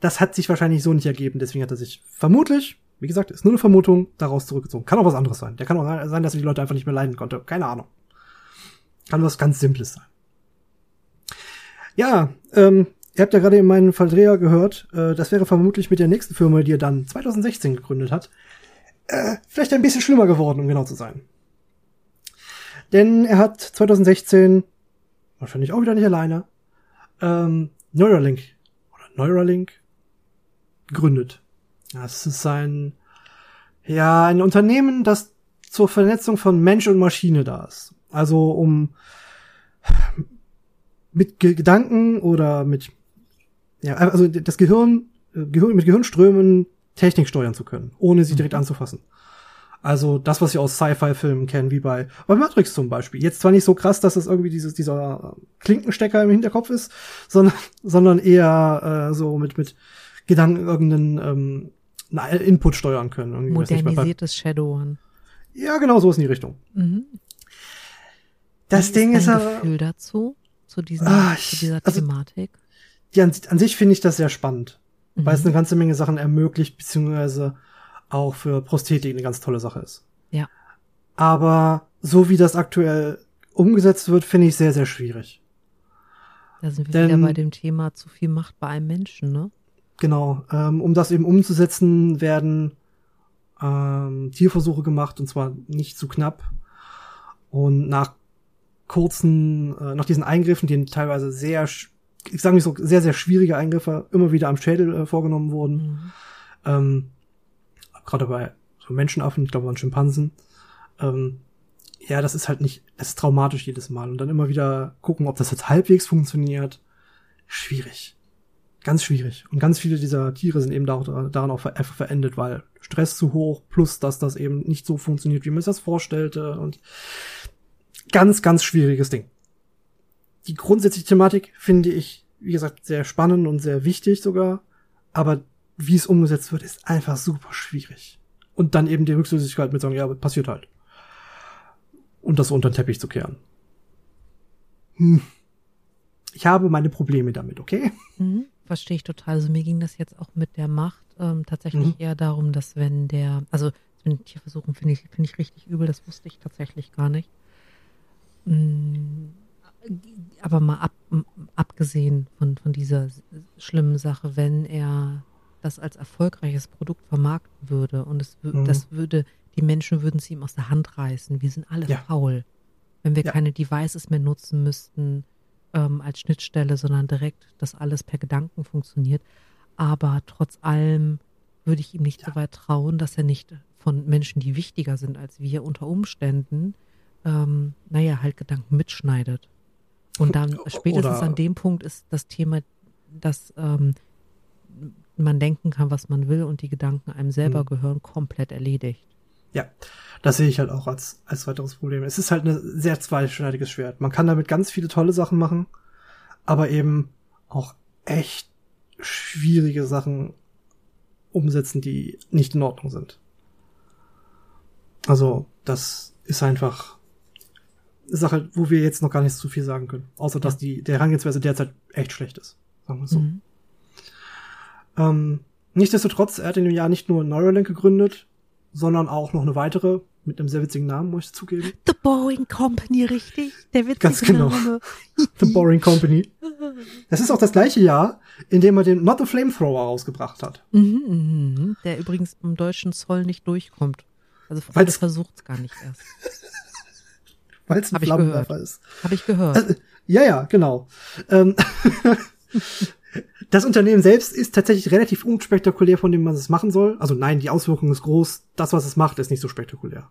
Das hat sich wahrscheinlich so nicht ergeben, deswegen hat er sich vermutlich, wie gesagt, ist nur eine Vermutung, daraus zurückgezogen. Kann auch was anderes sein. Der kann auch sein, dass er die Leute einfach nicht mehr leiden konnte. Keine Ahnung. Kann was ganz Simples sein. Ja, ähm, ihr habt ja gerade in meinen Verdreher gehört, äh, das wäre vermutlich mit der nächsten Firma, die er dann 2016 gegründet hat, äh, vielleicht ein bisschen schlimmer geworden, um genau zu sein. Denn er hat 2016 wahrscheinlich auch wieder nicht alleine, ähm, Neuralink oder Neuralink gegründet. Das ist ein, ja, ein Unternehmen, das zur Vernetzung von Mensch und Maschine da ist. Also um mit Gedanken oder mit, ja, also das Gehirn, Gehirn mit Gehirnströmen Technik steuern zu können, ohne sie direkt mhm. anzufassen. Also das, was wir aus Sci-Fi-Filmen kennen, wie bei, bei Matrix zum Beispiel. Jetzt zwar nicht so krass, dass es irgendwie dieses, dieser Klinkenstecker im Hinterkopf ist, sondern, [LAUGHS] sondern eher äh, so mit, mit Gedanken irgendeinen ähm, Input steuern können. Irgendwie, Modernisiertes Shadowrun. Ja, genau, so ist in die Richtung. Mhm. Das Wie Ding ist ist aber. Gefühl dazu, zu, Ah, zu ich- dieser also- Thematik? Die an, an sich finde ich das sehr spannend, weil es Mhm. eine ganze Menge Sachen ermöglicht, beziehungsweise auch für Prosthetik eine ganz tolle Sache ist. Ja. Aber so wie das aktuell umgesetzt wird, finde ich sehr, sehr schwierig. Da sind wir Denn- wieder bei dem Thema zu viel Macht bei einem Menschen, ne? Genau. Ähm, um das eben umzusetzen, werden ähm, Tierversuche gemacht und zwar nicht zu knapp. Und nach kurzen, äh, nach diesen Eingriffen, die teilweise sehr, ich sage nicht so, sehr, sehr schwierige Eingriffe immer wieder am Schädel äh, vorgenommen wurden. Mhm. Ähm, Gerade bei so Menschenaffen, ich glaube an Schimpansen. Ähm, ja, das ist halt nicht, das ist traumatisch jedes Mal. Und dann immer wieder gucken, ob das jetzt halbwegs funktioniert. Schwierig. Ganz schwierig. Und ganz viele dieser Tiere sind eben da, daran auch verendet, weil Stress zu hoch, plus dass das eben nicht so funktioniert, wie man sich das vorstellte. Und ganz, ganz schwieriges Ding. Die grundsätzliche Thematik finde ich, wie gesagt, sehr spannend und sehr wichtig sogar. Aber wie es umgesetzt wird, ist einfach super schwierig. Und dann eben die Rücksichtslosigkeit mit sagen, ja, passiert halt. Und das unter den Teppich zu kehren. Hm. Ich habe meine Probleme damit, okay? Mhm. Verstehe ich total. Also mir ging das jetzt auch mit der Macht ähm, tatsächlich Mhm. eher darum, dass wenn der, also mit Tierversuchen finde ich, finde ich richtig übel, das wusste ich tatsächlich gar nicht. Mm, Aber mal ab, abgesehen von, von dieser schlimmen Sache, wenn er das als erfolgreiches Produkt vermarkten würde und es Mhm. das würde, die Menschen würden es ihm aus der Hand reißen. Wir sind alle Ja. faul. Wenn wir Ja. keine Devices mehr nutzen müssten ähm, als Schnittstelle, sondern direkt, dass alles per Gedanken funktioniert. Aber trotz allem würde ich ihm nicht Ja. so weit trauen, dass er nicht von Menschen, die wichtiger sind als wir, unter Umständen, ähm, naja, halt Gedanken mitschneidet. Und dann [LAUGHS] spätestens oder- an dem Punkt ist das Thema, dass ähm, man denken kann, was man will und die Gedanken einem selber Hm. gehören, komplett erledigt. Ja, das sehe ich halt auch als, als weiteres Problem. Es ist halt ein sehr zweischneidiges Schwert. Man kann damit ganz viele tolle Sachen machen, aber eben auch echt schwierige Sachen umsetzen, die nicht in Ordnung sind. Also, das ist einfach eine Sache, wo wir jetzt noch gar nicht so viel sagen können. Außer, dass die, der Herangehensweise derzeit echt schlecht ist. Sagen wir es so. Mhm. Ähm, nichtsdestotrotz, er hat in dem Jahr nicht nur Neuralink gegründet, sondern auch noch eine weitere mit einem sehr witzigen Namen, muss ich zugeben. The Boring Company, richtig? Der witzige Ganz genau. Name. [LAUGHS] The Boring Company. Das ist auch das gleiche Jahr, in dem er den Not the Flamethrower rausgebracht hat. Mhm, mhm, mhm. Der übrigens im deutschen Zoll nicht durchkommt. Also Freunde versucht es gar nicht erst. [LAUGHS] Weil es ein Hab ich Flammenwerfer ist. Habe ich gehört. Also, ja, ja, genau. Ähm, [LAUGHS] das Unternehmen selbst ist tatsächlich relativ unspektakulär, von dem man es machen soll. Also nein, die Auswirkung ist groß. Das, was es macht, ist nicht so spektakulär.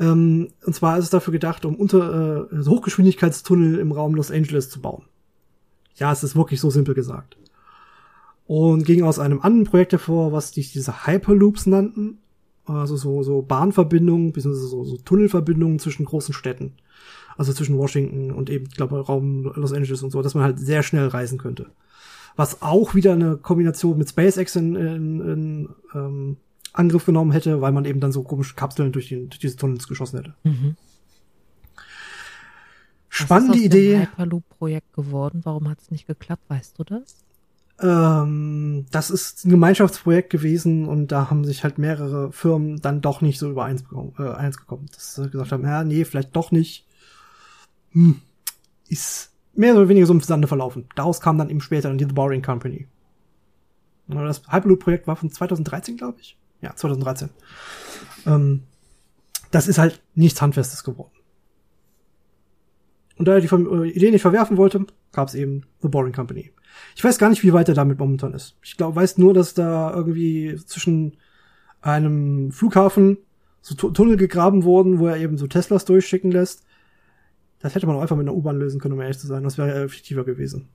Ähm, und zwar ist es dafür gedacht, um unter äh, so Hochgeschwindigkeitstunnel im Raum Los Angeles zu bauen. Ja, es ist wirklich so simpel gesagt. Und ging aus einem anderen Projekt hervor, was die diese Hyperloops nannten. Also so, so Bahnverbindungen, beziehungsweise so, so Tunnelverbindungen zwischen großen Städten. Also zwischen Washington und eben, ich glaube, Raum Los Angeles und so, dass man halt sehr schnell reisen könnte. Was auch wieder eine Kombination mit SpaceX in, in, in ähm, Angriff genommen hätte, weil man eben dann so komische Kapseln durch, den, durch diese Tunnels geschossen hätte. Mhm. Spannende Was ist aus Idee. Dem Hyperloop-Projekt geworden. Warum hat es nicht geklappt? Weißt du das? Ähm, das ist ein Gemeinschaftsprojekt gewesen und da haben sich halt mehrere Firmen dann doch nicht so übereins bekommen, äh, eins gekommen. Dass sie gesagt haben, ja, nee, vielleicht doch nicht. Hm. Ist mehr oder weniger so im Sande verlaufen. Daraus kam dann eben später dann die The Boring Company. Das Hyperloop-Projekt war von 2013, glaube ich. Ja, 2013. Ähm, das ist halt nichts Handfestes geworden. Und da er die äh, Idee nicht verwerfen wollte, gab es eben The Boring Company. Ich weiß gar nicht, wie weit er damit momentan ist. Ich glaube, weiß nur, dass da irgendwie zwischen einem Flughafen so Tu- Tunnel gegraben wurden, wo er eben so Teslas durchschicken lässt. Das hätte man auch einfach mit einer U-Bahn lösen können, um ehrlich zu sein. Das wäre effektiver gewesen.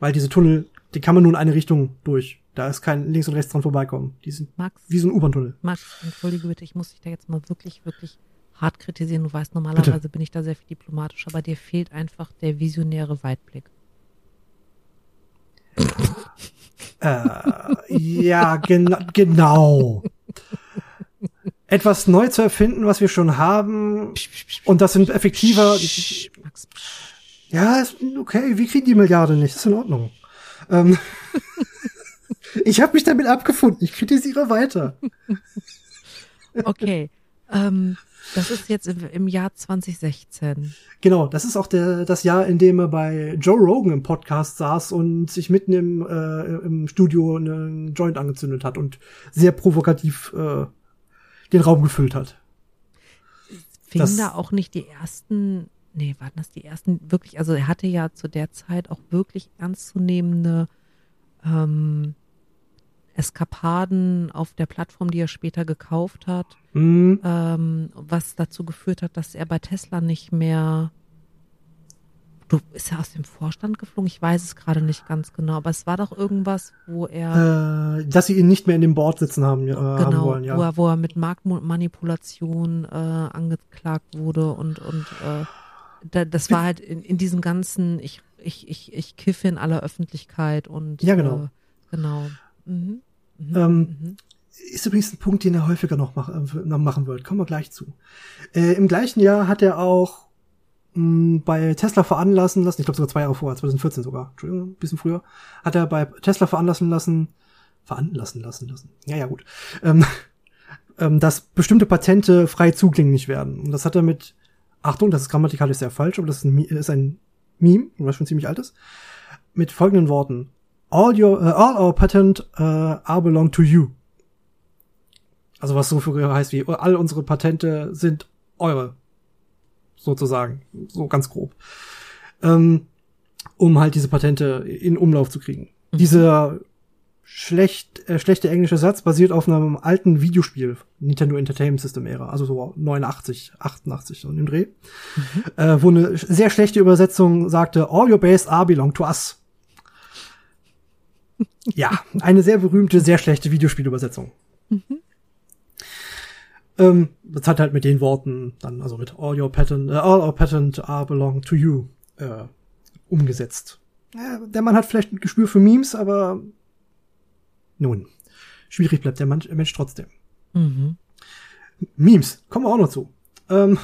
Weil diese Tunnel, die kann man nur in eine Richtung durch Da ist kein links und rechts dran vorbeikommen. Die sind Max, wie so ein U-Bahn-Tunnel. Max, entschuldige bitte, ich muss dich da jetzt mal wirklich, wirklich hart kritisieren. Du weißt, normalerweise Bitte. bin ich da sehr viel diplomatischer, aber dir fehlt einfach der visionäre Weitblick. Äh, ja, gena genau. Etwas neu zu erfinden, was wir schon haben, und das sind effektiver. Ja, ist okay, wir kriegen die Milliarde nicht, ist in Ordnung. Ähm, [LAUGHS] ich habe mich damit abgefunden, ich kritisiere weiter. Okay, ähm, das ist jetzt im, im Jahr 2016. Genau, das ist auch der, das Jahr, in dem er bei Joe Rogan im Podcast saß und sich mitten im, äh, im Studio einen Joint angezündet hat und sehr provokativ äh, den Raum gefüllt hat. Fingen Das- da auch nicht die ersten, nee, waren das die ersten wirklich, also er hatte ja zu der Zeit auch wirklich ernstzunehmende ähm, Eskapaden auf der Plattform, die er später gekauft hat, Hm, ähm, was dazu geführt hat, dass er bei Tesla nicht mehr. Du ist er aus dem Vorstand geflogen? Ich weiß es gerade nicht ganz genau, aber es war doch irgendwas, wo er äh, dass sie ihn nicht mehr in dem Board sitzen haben, äh, haben genau, wollen, ja. wo, er, wo er mit Marktmanipulation äh, angeklagt wurde und und äh, da, das war halt in, in diesem ganzen ich ich ich ich kiffe in aller Öffentlichkeit und Ja, genau. äh, genau mhm. Mhm. Ähm, mhm. Ist übrigens ein Punkt, den er häufiger noch, mach, äh, noch machen wird. Kommen wir gleich zu. Äh, Im gleichen Jahr hat er auch bei Tesla veranlassen lassen, ich glaube sogar zwei Jahre vorher, 2014 sogar, Entschuldigung, ein bisschen früher, hat er bei Tesla veranlassen lassen, veranlassen lassen lassen, ja, ja, gut, ähm, [LAUGHS] ähm, dass bestimmte Patente frei zugänglich werden. Und das hat er mit, Achtung, das ist grammatikalisch sehr falsch, aber das ist ein, ist ein Meme, was schon ziemlich alt ist, mit folgenden Worten. All your, uh, all our patent uh, are belong to you. Also was so für heißt wie, all unsere Patente sind eure. Sozusagen. So ganz grob. Ähm, um halt diese Patente in Umlauf zu kriegen. Dieser schlecht, äh, schlechte englische Satz basiert auf einem alten Videospiel, Nintendo Entertainment System Ära, also so 89, 88 so in dem Dreh, äh, wo eine sehr schlechte Übersetzung sagte, all your base are belong to us. [LAUGHS] ja, eine sehr berühmte, sehr schlechte Videospielübersetzung. Ähm, das hat halt mit den Worten dann, also mit all your patent, äh, all our patent are belong to you, äh, umgesetzt. Ja, der Mann hat vielleicht ein Gespür für Memes, aber nun, schwierig bleibt der Mensch, Mensch trotzdem. Mhm. Memes, kommen wir auch noch zu. Ähm,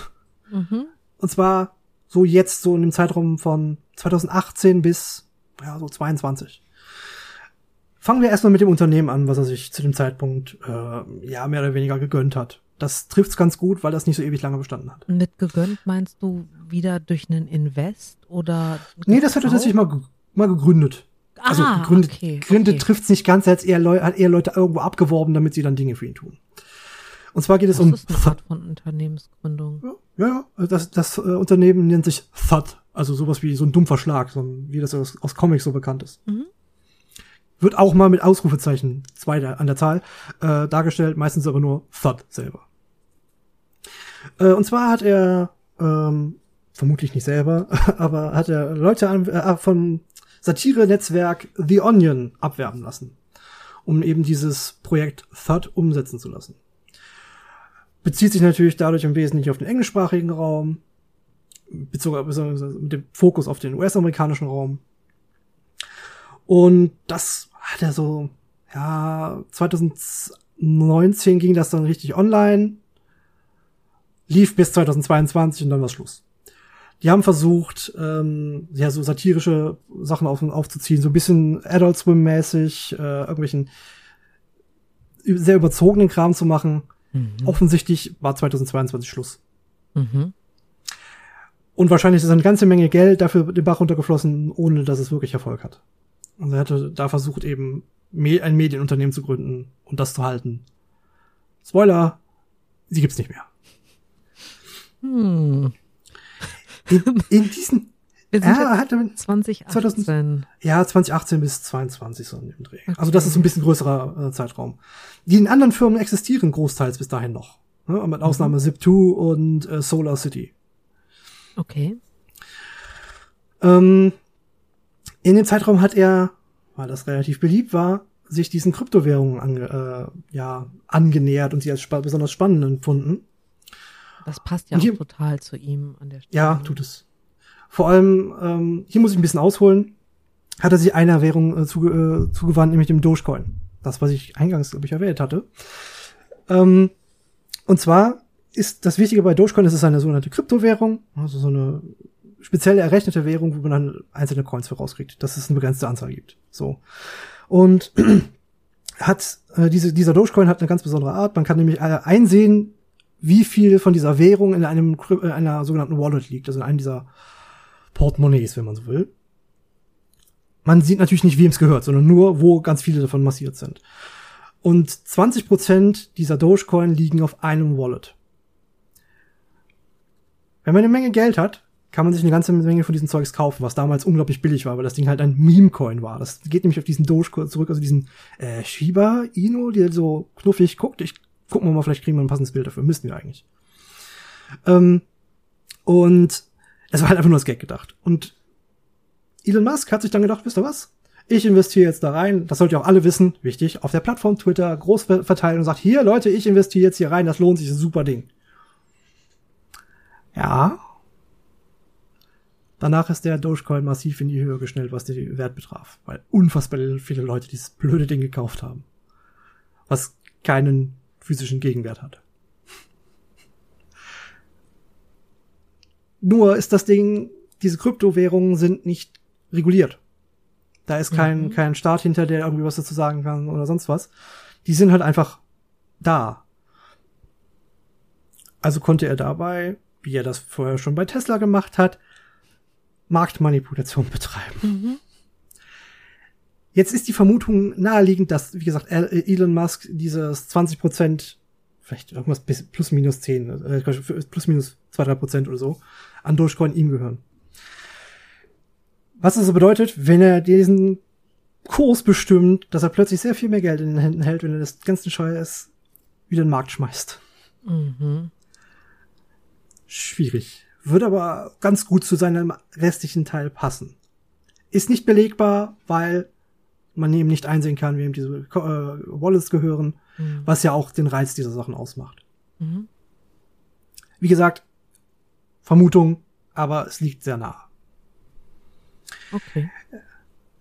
Mhm. und zwar so jetzt, so in dem Zeitraum von 2018 bis, ja, so 22. Fangen wir erstmal mit dem Unternehmen an, was er sich zu dem Zeitpunkt, äh, ja, mehr oder weniger gegönnt hat. Das trifft's ganz gut, weil das nicht so ewig lange bestanden hat. Mit gegönnt meinst du wieder durch einen Invest oder? Nee, das hat er tatsächlich mal, mal gegründet. Also Ah, gegründet, okay, gegründet okay. trifft's nicht ganz, er hat eher, Leu hat eher Leute irgendwo abgeworben, damit sie dann Dinge für ihn tun. Und zwar geht es Das um ist eine Art von Unternehmensgründung. Ja, ja, ja. Das, das äh, Unternehmen nennt sich Thud. Also sowas wie so ein dumpfer Schlag, so ein, wie das aus, aus Comics so bekannt ist. Mhm. Wird auch mal mit Ausrufezeichen, zwei der, an der Zahl, äh, dargestellt, meistens aber nur Thud selber. Äh, und zwar hat er, ähm, vermutlich nicht selber, [LAUGHS] aber hat er Leute an, äh, vom Satire-Netzwerk The Onion abwerben lassen, um eben dieses Projekt Thud umsetzen zu lassen bezieht sich natürlich dadurch im Wesentlichen auf den englischsprachigen Raum, bezogen mit dem Fokus auf den US-amerikanischen Raum. Und das hat er so, ja, 2019 ging das dann richtig online, lief bis 2022 und dann war Schluss. Die haben versucht, ähm, ja, so satirische Sachen auf, aufzuziehen, so ein bisschen Adult Swim-mäßig, äh, irgendwelchen sehr überzogenen Kram zu machen. Mhm. Offensichtlich war 2022 Schluss. Mhm. Und wahrscheinlich ist eine ganze Menge Geld dafür den Bach runtergeflossen, ohne dass es wirklich Erfolg hat. Und er hatte da versucht, eben ein Medienunternehmen zu gründen und das zu halten. Spoiler, sie gibt's nicht mehr. Hm. In, in diesen, Wir sind ja, hatte, 2018. ja, 2018 bis 22 so in dem Dreh. Also das ist ein bisschen größerer äh, Zeitraum. Die in anderen Firmen existieren großteils bis dahin noch. Ne? Mit Ausnahme Zip2 und äh, Solar City. Okay. Ähm, in dem Zeitraum hat er, weil das relativ beliebt war, sich diesen Kryptowährungen ange, äh, ja, angenähert und sie als spa besonders spannend empfunden. Das passt ja hier, auch total zu ihm an der Stelle. Ja, tut es. Vor allem, ähm, hier muss ich ein bisschen ausholen, hat er sich einer Währung äh, zuge äh, zugewandt, nämlich dem Dogecoin. Das, was ich eingangs, glaube ich, erwähnt hatte. Ähm, und zwar ist das Wichtige bei Dogecoin, es ist eine sogenannte Kryptowährung, also so eine speziell errechnete Währung, wo man dann einzelne Coins für rauskriegt, dass es eine begrenzte Anzahl gibt. So. Und [CLEARS THROAT] hat äh, diese, dieser Dogecoin hat eine ganz besondere Art. Man kann nämlich äh, einsehen, wie viel von dieser Währung in einem in äh, einer sogenannten Wallet liegt, also in einem dieser Portemonnaies, wenn man so will. Man sieht natürlich nicht, wem es gehört, sondern nur, wo ganz viele davon massiert sind. Und 20% dieser Dogecoin liegen auf einem Wallet. Wenn man eine Menge Geld hat, kann man sich eine ganze Menge von diesen Zeugs kaufen, was damals unglaublich billig war, weil das Ding halt ein Meme-Coin war. Das geht nämlich auf diesen Dogecoin zurück, also diesen äh, Shiba Inu, der so knuffig guckt. Ich gucken wir mal, vielleicht kriegen wir ein passendes Bild dafür. Müssten wir eigentlich. Ähm, und es war halt einfach nur das Gag gedacht. Und Elon Musk hat sich dann gedacht, wisst ihr was? Ich investiere jetzt da rein, das sollt ihr auch alle wissen, wichtig, auf der Plattform Twitter groß verteilen und sagt, hier Leute, ich investiere jetzt hier rein, das lohnt sich, ist ein super Ding. Ja, Danach ist der Dogecoin massiv in die Höhe geschnellt, was den Wert betraf, weil unfassbar viele Leute dieses blöde Ding gekauft haben. Was keinen physischen Gegenwert hat. Nur ist das Ding, diese Kryptowährungen sind nicht reguliert. Da ist kein, mhm. kein Staat hinter, der irgendwie was dazu sagen kann oder sonst was. Die sind halt einfach da. Also konnte er dabei, wie er das vorher schon bei Tesla gemacht hat, Marktmanipulation [LAUGHS] betreiben. Mhm. Jetzt ist die Vermutung naheliegend, dass, wie gesagt, Elon Musk dieses 20 Prozent, vielleicht irgendwas bis plus minus 10, äh, plus minus 2, 3 Prozent oder so, an Dogecoin ihm gehören. Was das so bedeutet, wenn er diesen Kurs bestimmt, dass er plötzlich sehr viel mehr Geld in den Händen hält, wenn er das ganze Scheiß wieder in den Markt schmeißt. Mhm. Schwierig würde aber ganz gut zu seinem restlichen Teil passen. Ist nicht belegbar, weil man eben nicht einsehen kann, wem diese äh, Wallets gehören, mhm. was ja auch den Reiz dieser Sachen ausmacht. Mhm. Wie gesagt, Vermutung, aber es liegt sehr nah. Okay.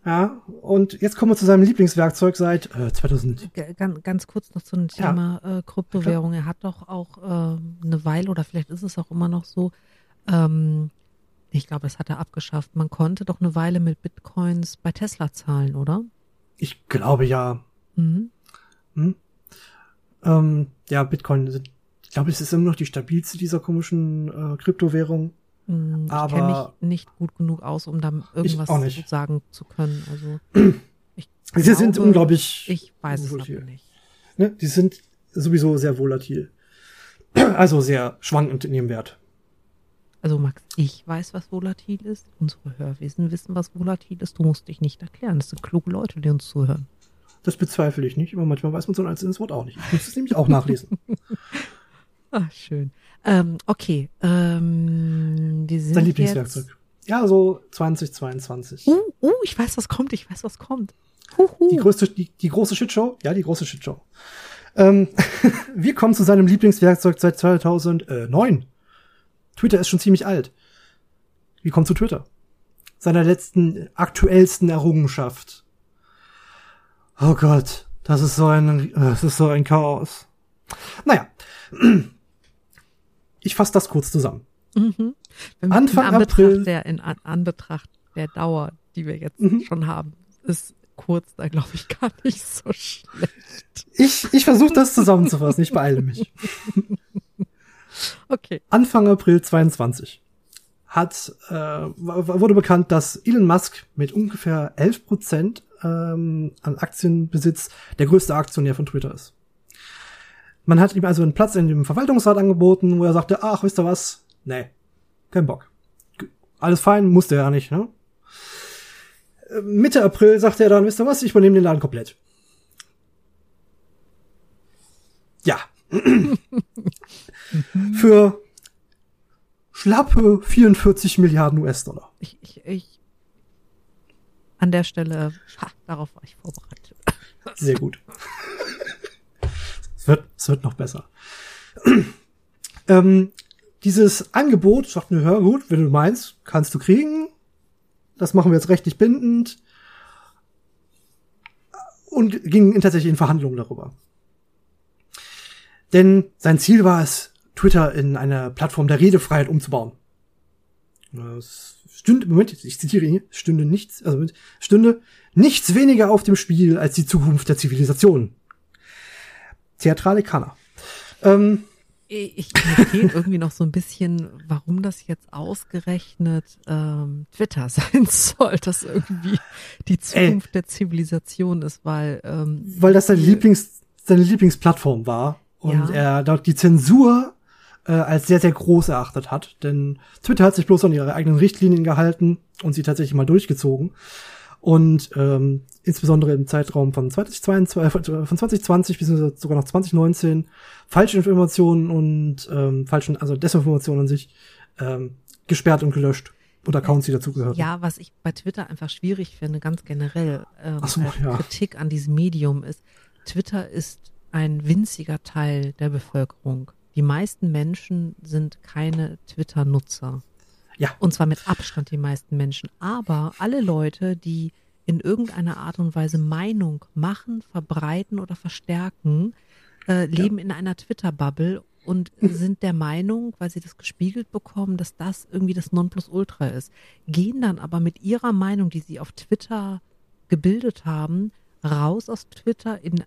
Ja, und jetzt kommen wir zu seinem Lieblingswerkzeug seit äh, 2000. Ganz, ganz kurz noch zum Thema ja. äh, Kryptowährung. Er hat doch auch äh, eine Weile oder vielleicht ist es auch immer noch so, ähm, ich glaube, das hat er abgeschafft. Man konnte doch eine Weile mit Bitcoins bei Tesla zahlen, oder? Ich glaube ja. Mhm. Hm? Ähm, ja, Bitcoin, ich glaube, es ist immer noch die stabilste dieser komischen äh, Kryptowährung. Mhm, ich kenne mich nicht gut genug aus, um da irgendwas sagen zu können. Also [CLEARS THROAT] ich Sie glaube, sind unglaublich. Ich weiß es nicht. Ne? Die sind sowieso sehr volatil. [CLEARS THROAT] Also sehr schwankend in ihrem Wert. Also Max, ich weiß, was volatil ist. Unsere Hörwesen wissen, was volatil ist. Du musst dich nicht erklären. Das sind kluge Leute, die uns zuhören. Das bezweifle ich nicht, aber manchmal weiß man so ein einzelnes Wort auch nicht. Ich muss es nämlich auch nachlesen. Ach, [LAUGHS] schön. Ähm, okay. Ähm, sind Dein Lieblingswerkzeug. Ja, so 2022. Uh, uh, ich weiß, was kommt. Ich weiß, was kommt. Huhu. Die, größte, die, die große Shitshow? Ja, die große Shitshow. Ähm, [LAUGHS] wir kommen zu seinem Lieblingswerkzeug seit 2009. Twitter ist schon ziemlich alt. Wie kommt zu Twitter? Seiner letzten, aktuellsten Errungenschaft. Oh Gott, das ist so ein, das ist so ein Chaos. Naja. Ich fasse das kurz zusammen. Mhm. Anfang in April. Der, in Anbetracht der Dauer, die wir jetzt mhm. schon haben, ist kurz da, glaube ich, gar nicht so schlecht. Ich, ich versuche das zusammenzufassen, ich beeile mich. [LAUGHS] Okay. Anfang April 22 hat, äh, wurde bekannt, dass Elon Musk mit ungefähr 11 Prozent ähm, an Aktienbesitz der größte Aktionär von Twitter ist. Man hat ihm also einen Platz in dem Verwaltungsrat angeboten, wo er sagte, ach, wisst ihr was? Nee, kein Bock. Alles fein, musste er ja nicht, ne? Mitte April sagte er dann, wisst ihr was, ich übernehme den Laden komplett. Ja. [LAUGHS] für schlappe 44 Milliarden US-Dollar. Ich, ich, ich, an der Stelle, ha, darauf war ich vorbereitet. Sehr gut. es, wird, es wird noch besser. ähm, dieses Angebot sagt mir, hör gut, wenn du meinst, kannst du kriegen. Das machen wir jetzt rechtlich bindend. Und ging tatsächlich in Verhandlungen darüber. Denn sein Ziel war es, Twitter in eine Plattform der Redefreiheit umzubauen. Es stünde, Moment, ich zitiere ihn, stünde nichts, also stünde nichts weniger auf dem Spiel als die Zukunft der Zivilisation. Theatrale Kanner. Ähm, ich mir fehlt irgendwie noch so ein bisschen, warum das jetzt ausgerechnet ähm, Twitter [LAUGHS] sein soll, dass irgendwie die Zukunft Ey, der Zivilisation ist, weil ähm, weil das seine Lieblings seine Lieblingsplattform war und ja. er dort die Zensur äh, als sehr, sehr groß erachtet hat. Denn Twitter hat sich bloß an ihre eigenen Richtlinien gehalten und sie tatsächlich mal durchgezogen. Und ähm, insbesondere im Zeitraum von 2022, äh, von 2020 bis sogar noch 2019 falsche Informationen und ähm, falschen, also Desinformationen an sich ähm, gesperrt und gelöscht oder Accounts, die dazugehören. Ja, was ich bei Twitter einfach schwierig finde, ganz generell ähm, so, ja. Kritik an diesem Medium ist, Twitter ist ein winziger Teil der Bevölkerung. Die meisten Menschen sind keine Twitter-Nutzer. Ja. Und zwar mit Abstand die meisten Menschen. Aber alle Leute, die in irgendeiner Art und Weise Meinung machen, verbreiten oder verstärken, äh, leben ja. in einer Twitter-Bubble und [LAUGHS] sind der Meinung, weil sie das gespiegelt bekommen, dass das irgendwie das Nonplusultra ist. Gehen dann aber mit ihrer Meinung, die sie auf Twitter gebildet haben, raus aus Twitter in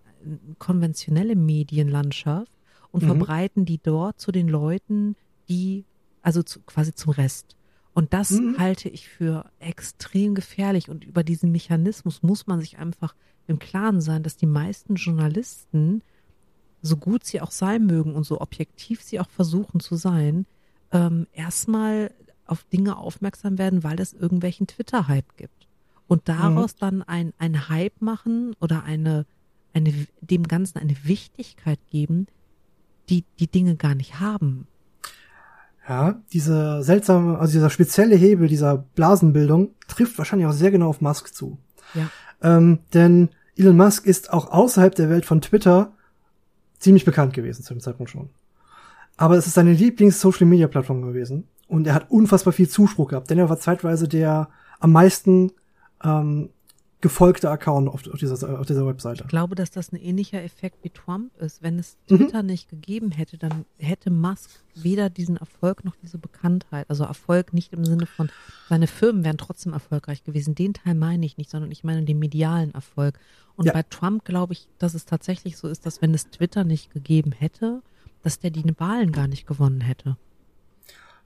konventionelle Medienlandschaft und mhm. verbreiten die dort zu den Leuten, die, also zu, quasi zum Rest. Und das mhm. halte ich für extrem gefährlich. Und über diesen Mechanismus muss man sich einfach im Klaren sein, dass die meisten Journalisten, so gut sie auch sein mögen und so objektiv sie auch versuchen zu sein, ähm, erstmal auf Dinge aufmerksam werden, weil es irgendwelchen Twitter-Hype gibt. Und daraus mhm. dann ein, ein Hype machen oder eine, eine, dem Ganzen eine Wichtigkeit geben, die die Dinge gar nicht haben. Ja, diese seltsame, also dieser spezielle Hebel dieser Blasenbildung trifft wahrscheinlich auch sehr genau auf Musk zu. Ja. Ähm, denn Elon Musk ist auch außerhalb der Welt von Twitter ziemlich bekannt gewesen zu dem Zeitpunkt schon. Aber es ist seine Lieblings-Social-Media-Plattform gewesen. Und er hat unfassbar viel Zuspruch gehabt, denn er war zeitweise der am meisten ähm, gefolgter Account auf, auf, dieser, auf dieser Webseite. Ich glaube, dass das ein ähnlicher Effekt wie Trump ist. Wenn es mhm. Twitter mhm. nicht gegeben hätte, dann hätte Musk weder diesen Erfolg noch diese Bekanntheit. Also Erfolg nicht im Sinne von, seine Firmen wären trotzdem erfolgreich gewesen. Den Teil meine ich nicht, sondern ich meine den medialen Erfolg. Und ja. bei Trump glaube ich, dass es tatsächlich so ist, dass wenn es Twitter nicht gegeben hätte, dass der die Wahlen gar nicht gewonnen hätte.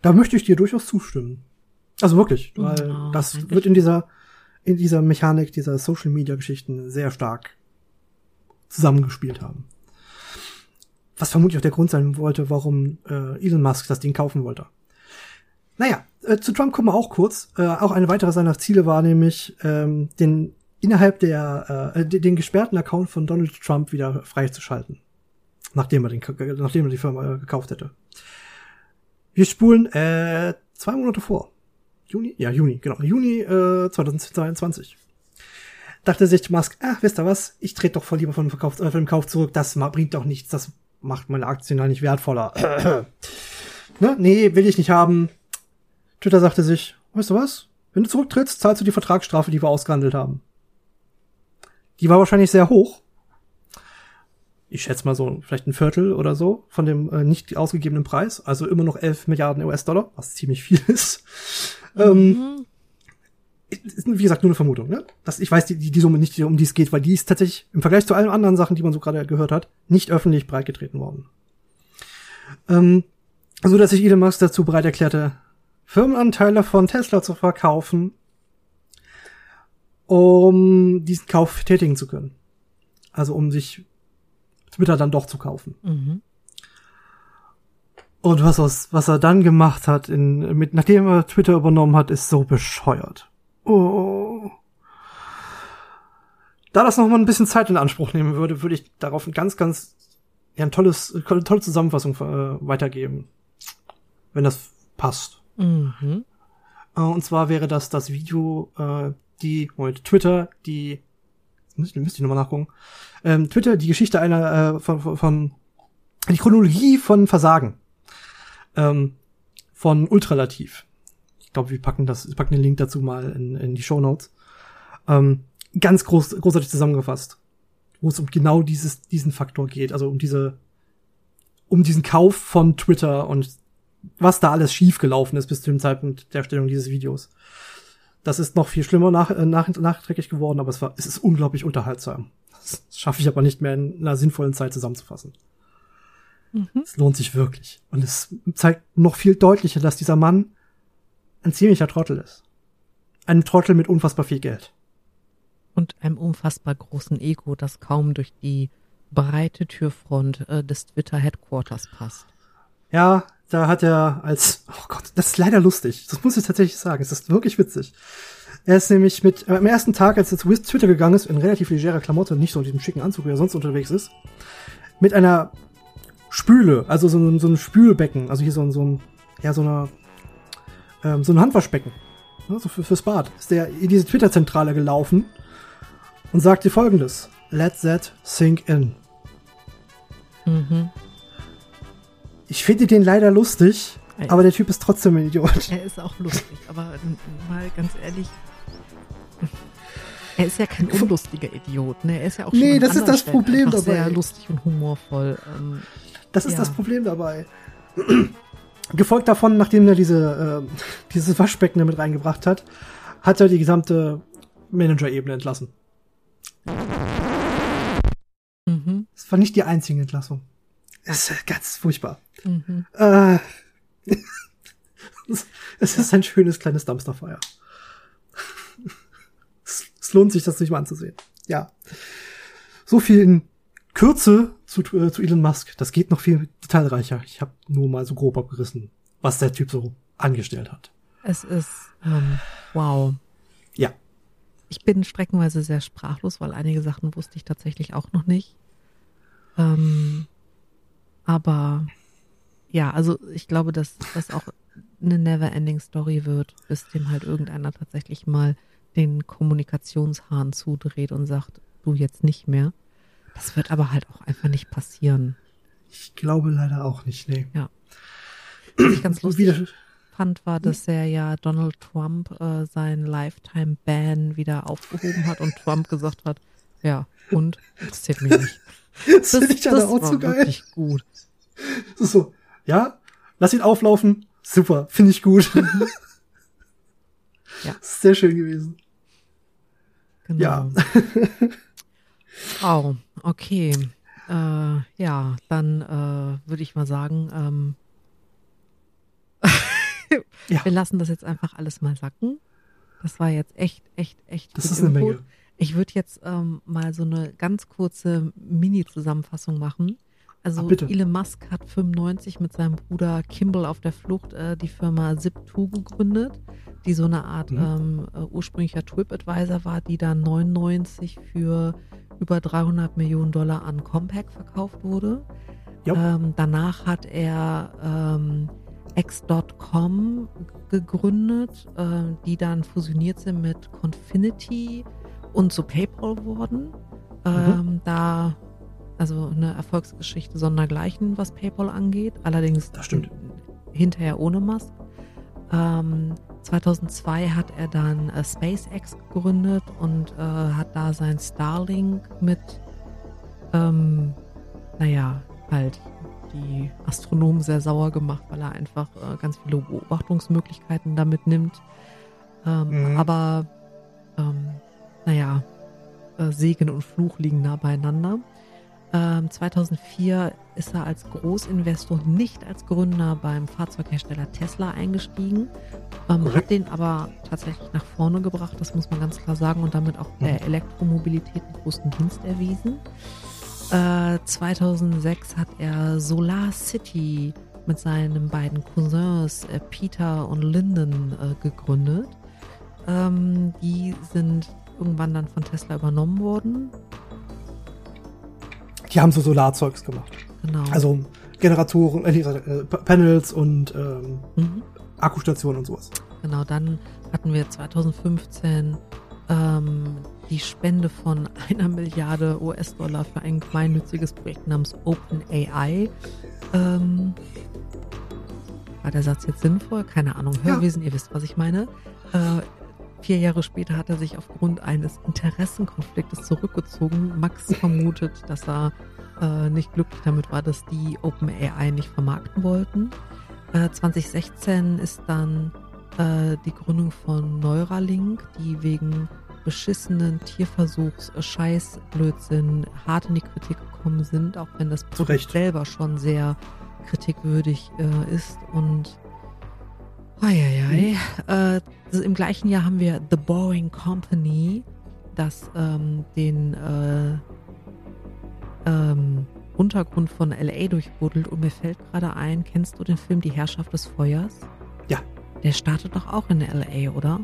Da möchte ich dir durchaus zustimmen. Also wirklich, weil oh, das wird in dieser in dieser Mechanik dieser Social Media Geschichten sehr stark zusammengespielt haben. Was vermutlich auch der Grund sein wollte, warum äh, Elon Musk das Ding kaufen wollte. Naja, äh, zu Trump kommen wir auch kurz. Äh, auch eine weitere seiner Ziele war nämlich, ähm, den innerhalb der äh, den gesperrten Account von Donald Trump wieder freizuschalten, nachdem er den nachdem er die Firma äh, gekauft hätte. Wir spulen äh, zwei Monate vor. Juni? Ja, Juni, genau. Juni äh, 2022. Dachte sich Musk, ah, wisst ihr was, ich trete doch voll lieber von dem, Verkauf, äh, von dem Kauf zurück, das bringt doch nichts, das macht meine Aktien halt nicht wertvoller. [CLEARS THROAT] ne? Nee, will ich nicht haben. Twitter sagte sich, weißt du was, wenn du zurücktrittst, zahlst du die Vertragsstrafe, die wir ausgehandelt haben. Die war wahrscheinlich sehr hoch. Ich schätze mal so vielleicht ein Viertel oder so von dem äh, nicht ausgegebenen Preis. Also immer noch 11 Milliarden US-Dollar, was ziemlich viel [LAUGHS] ist. Ähm, mhm. ist, wie gesagt, nur eine Vermutung. Ne? Das, ich weiß die, die, die Summe nicht, um die es geht, weil die ist tatsächlich im Vergleich zu allen anderen Sachen, die man so gerade gehört hat, nicht öffentlich breitgetreten worden. Ähm, so dass sich Elon Musk dazu bereit erklärte, Firmenanteile von Tesla zu verkaufen, um diesen Kauf tätigen zu können. Also um sich Twitter dann doch zu kaufen. Mhm. Und was, aus, was er dann gemacht hat, in, mit, nachdem er Twitter übernommen hat, ist so bescheuert. Oh. Da das noch mal ein bisschen Zeit in Anspruch nehmen würde, würde ich darauf ein ganz, ganz, ja, ein tolles, eine tolle Zusammenfassung äh, weitergeben. Wenn das passt. Mhm. Äh, und zwar wäre das das Video, äh, die, Moment, Twitter, die müsste ich nochmal nachgucken. Ähm, Twitter, die Geschichte einer äh, von, von, von die Chronologie von Versagen ähm, von Ultralativ. Ich glaube, wir packen das, packen den Link dazu mal in, in die Show Notes. Ähm, ganz groß, großartig zusammengefasst, wo es um genau dieses, diesen Faktor geht, also um diese, um diesen Kauf von Twitter und was da alles schiefgelaufen ist bis zu dem Zeitpunkt der Erstellung dieses Videos. Das ist noch viel schlimmer nach, äh, nach, nachträglich geworden, aber es war, es ist unglaublich unterhaltsam. Das schaffe ich aber nicht mehr in einer sinnvollen Zeit zusammenzufassen. Mhm. Es lohnt sich wirklich. Und es zeigt noch viel deutlicher, dass dieser Mann ein ziemlicher Trottel ist. Ein Trottel mit unfassbar viel Geld. Und einem unfassbar großen Ego, das kaum durch die breite Türfront äh, des Twitter Headquarters passt. Ja, da hat er als, oh Gott, das ist leider lustig. Das muss ich tatsächlich sagen. Es ist wirklich witzig. Er ist nämlich mit, äh, am ersten Tag, als er zu Twitter gegangen ist, in relativ legerer Klamotte, nicht so in diesem schicken Anzug, wie er sonst unterwegs ist, mit einer Spüle, also so, ein, so ein Spülbecken, also hier so ein, so ein, ja, so eine, ähm, so ein Handwaschbecken, ne, so für, fürs Bad, ist der in diese Twitter-Zentrale gelaufen und sagte folgendes, let that sink in. Mhm. Ich finde den leider lustig, aber der Typ ist trotzdem ein Idiot. Er ist auch lustig, aber mal ganz ehrlich, er ist ja kein unlustiger Idiot, ne? Er ist ja auch schon Nee, das ist das Problem dabei. sehr lustig und humorvoll. Ähm, das ist ja. das Problem dabei. [CLEARS THROAT] Gefolgt davon, nachdem er diese, äh, [LAUGHS] dieses Waschbecken damit reingebracht hat, hat er die gesamte Manager-Ebene entlassen. Mhm. Das war nicht die einzige Entlassung. Das ist ganz furchtbar. Mhm. Äh, [LAUGHS] es ist ein schönes kleines Dumpsterfeuer. [LAUGHS] es lohnt sich, das sich mal anzusehen. Ja. So viel in Kürze zu, äh, zu Elon Musk. Das geht noch viel detailreicher. Ich habe nur mal so grob abgerissen, was der Typ so angestellt hat. Es ist ähm, wow. Ja. Ich bin streckenweise sehr sprachlos, weil einige Sachen wusste ich tatsächlich auch noch nicht. Ähm, aber ja, also ich glaube, dass das auch eine never-ending Story wird, bis dem halt irgendeiner tatsächlich mal den Kommunikationshahn zudreht und sagt, du jetzt nicht mehr. Das wird aber halt auch einfach nicht passieren. Ich glaube leider auch nicht, nee. Ja. Was ich ganz lustig wieder, fand, war, dass er ja Donald Trump äh, sein Lifetime-Ban wieder aufgehoben hat und Trump gesagt hat, ja, und? Das zählt mir nicht. [LAUGHS] das, das finde ich das auch so geil. Wirklich gut. Das ist so, ja, lass ihn auflaufen. Super, finde ich gut. Mhm. [LAUGHS] ja. sehr schön gewesen. Genau. Ja. [LAUGHS] Wow, okay. Äh, ja, dann äh, würde ich mal sagen, ähm, [LAUGHS] ja. wir lassen das jetzt einfach alles mal sacken. Das war jetzt echt, echt, echt. Das ist eine Menge. Ich würde jetzt ähm, mal so eine ganz kurze Mini-Zusammenfassung machen. Also Ach, Elon Musk hat 95 mit seinem Bruder Kimball auf der Flucht äh, die Firma Zip2 gegründet, die so eine Art mhm. ähm, äh, ursprünglicher TripAdvisor war, die dann 99 für über 300 Millionen Dollar an Compaq verkauft wurde. Ähm, danach hat er ähm, X.com gegründet, äh, die dann fusioniert sind mit Confinity und zu PayPal wurden. Mhm. Ähm, da also eine Erfolgsgeschichte sondergleichen, was PayPal angeht. Allerdings das stimmt. hinterher ohne Musk. Ähm, 2002 hat er dann äh, SpaceX gegründet und äh, hat da sein Starlink mit, ähm, naja, halt die Astronomen sehr sauer gemacht, weil er einfach äh, ganz viele Beobachtungsmöglichkeiten damit nimmt. Ähm, mhm. Aber, ähm, naja, äh, Segen und Fluch liegen nah beieinander. 2004 ähm, ist er als Großinvestor nicht als Gründer beim Fahrzeughersteller Tesla eingestiegen, ähm, hat den aber tatsächlich nach vorne gebracht, das muss man ganz klar sagen, und damit auch der mhm. Elektromobilität einen großen Dienst erwiesen. Äh, 2006 hat er Solar City mit seinen beiden Cousins äh, Peter und Lyndon äh, gegründet. Ähm, die sind irgendwann dann von Tesla übernommen worden die haben so Solarzeugs gemacht. Genau. Also Generatoren, äh, äh, Panels und ähm, mhm. Akkustationen und sowas. Genau, dann hatten wir 2015 ähm, die Spende von [LAUGHS] einer Milliarde US-Dollar für ein gemeinnütziges Projekt namens OpenAI. Ähm, war der Satz jetzt sinnvoll? Keine Ahnung. Hörwesen, ja. ihr wisst, was ich meine. Äh, vier Jahre später hat er sich aufgrund eines Interessenkonfliktes zurückgezogen. Max [LAUGHS] vermutet, dass er äh, nicht glücklich damit war, dass die OpenAI nicht vermarkten wollten. Äh, 2016 ist dann äh, die Gründung von Neuralink, die wegen beschissenen Tierversuchs, äh, Scheißblödsinn hart in die Kritik gekommen sind, auch wenn das Produkt selber schon sehr kritikwürdig äh, ist und Eieiei. Mhm. Äh, Im gleichen Jahr haben wir The Boring Company, das ähm, den äh, ähm, Untergrund von LA durchbuddelt und mir fällt gerade ein, kennst du den Film Die Herrschaft des Feuers? Ja. Der startet doch auch in LA, oder?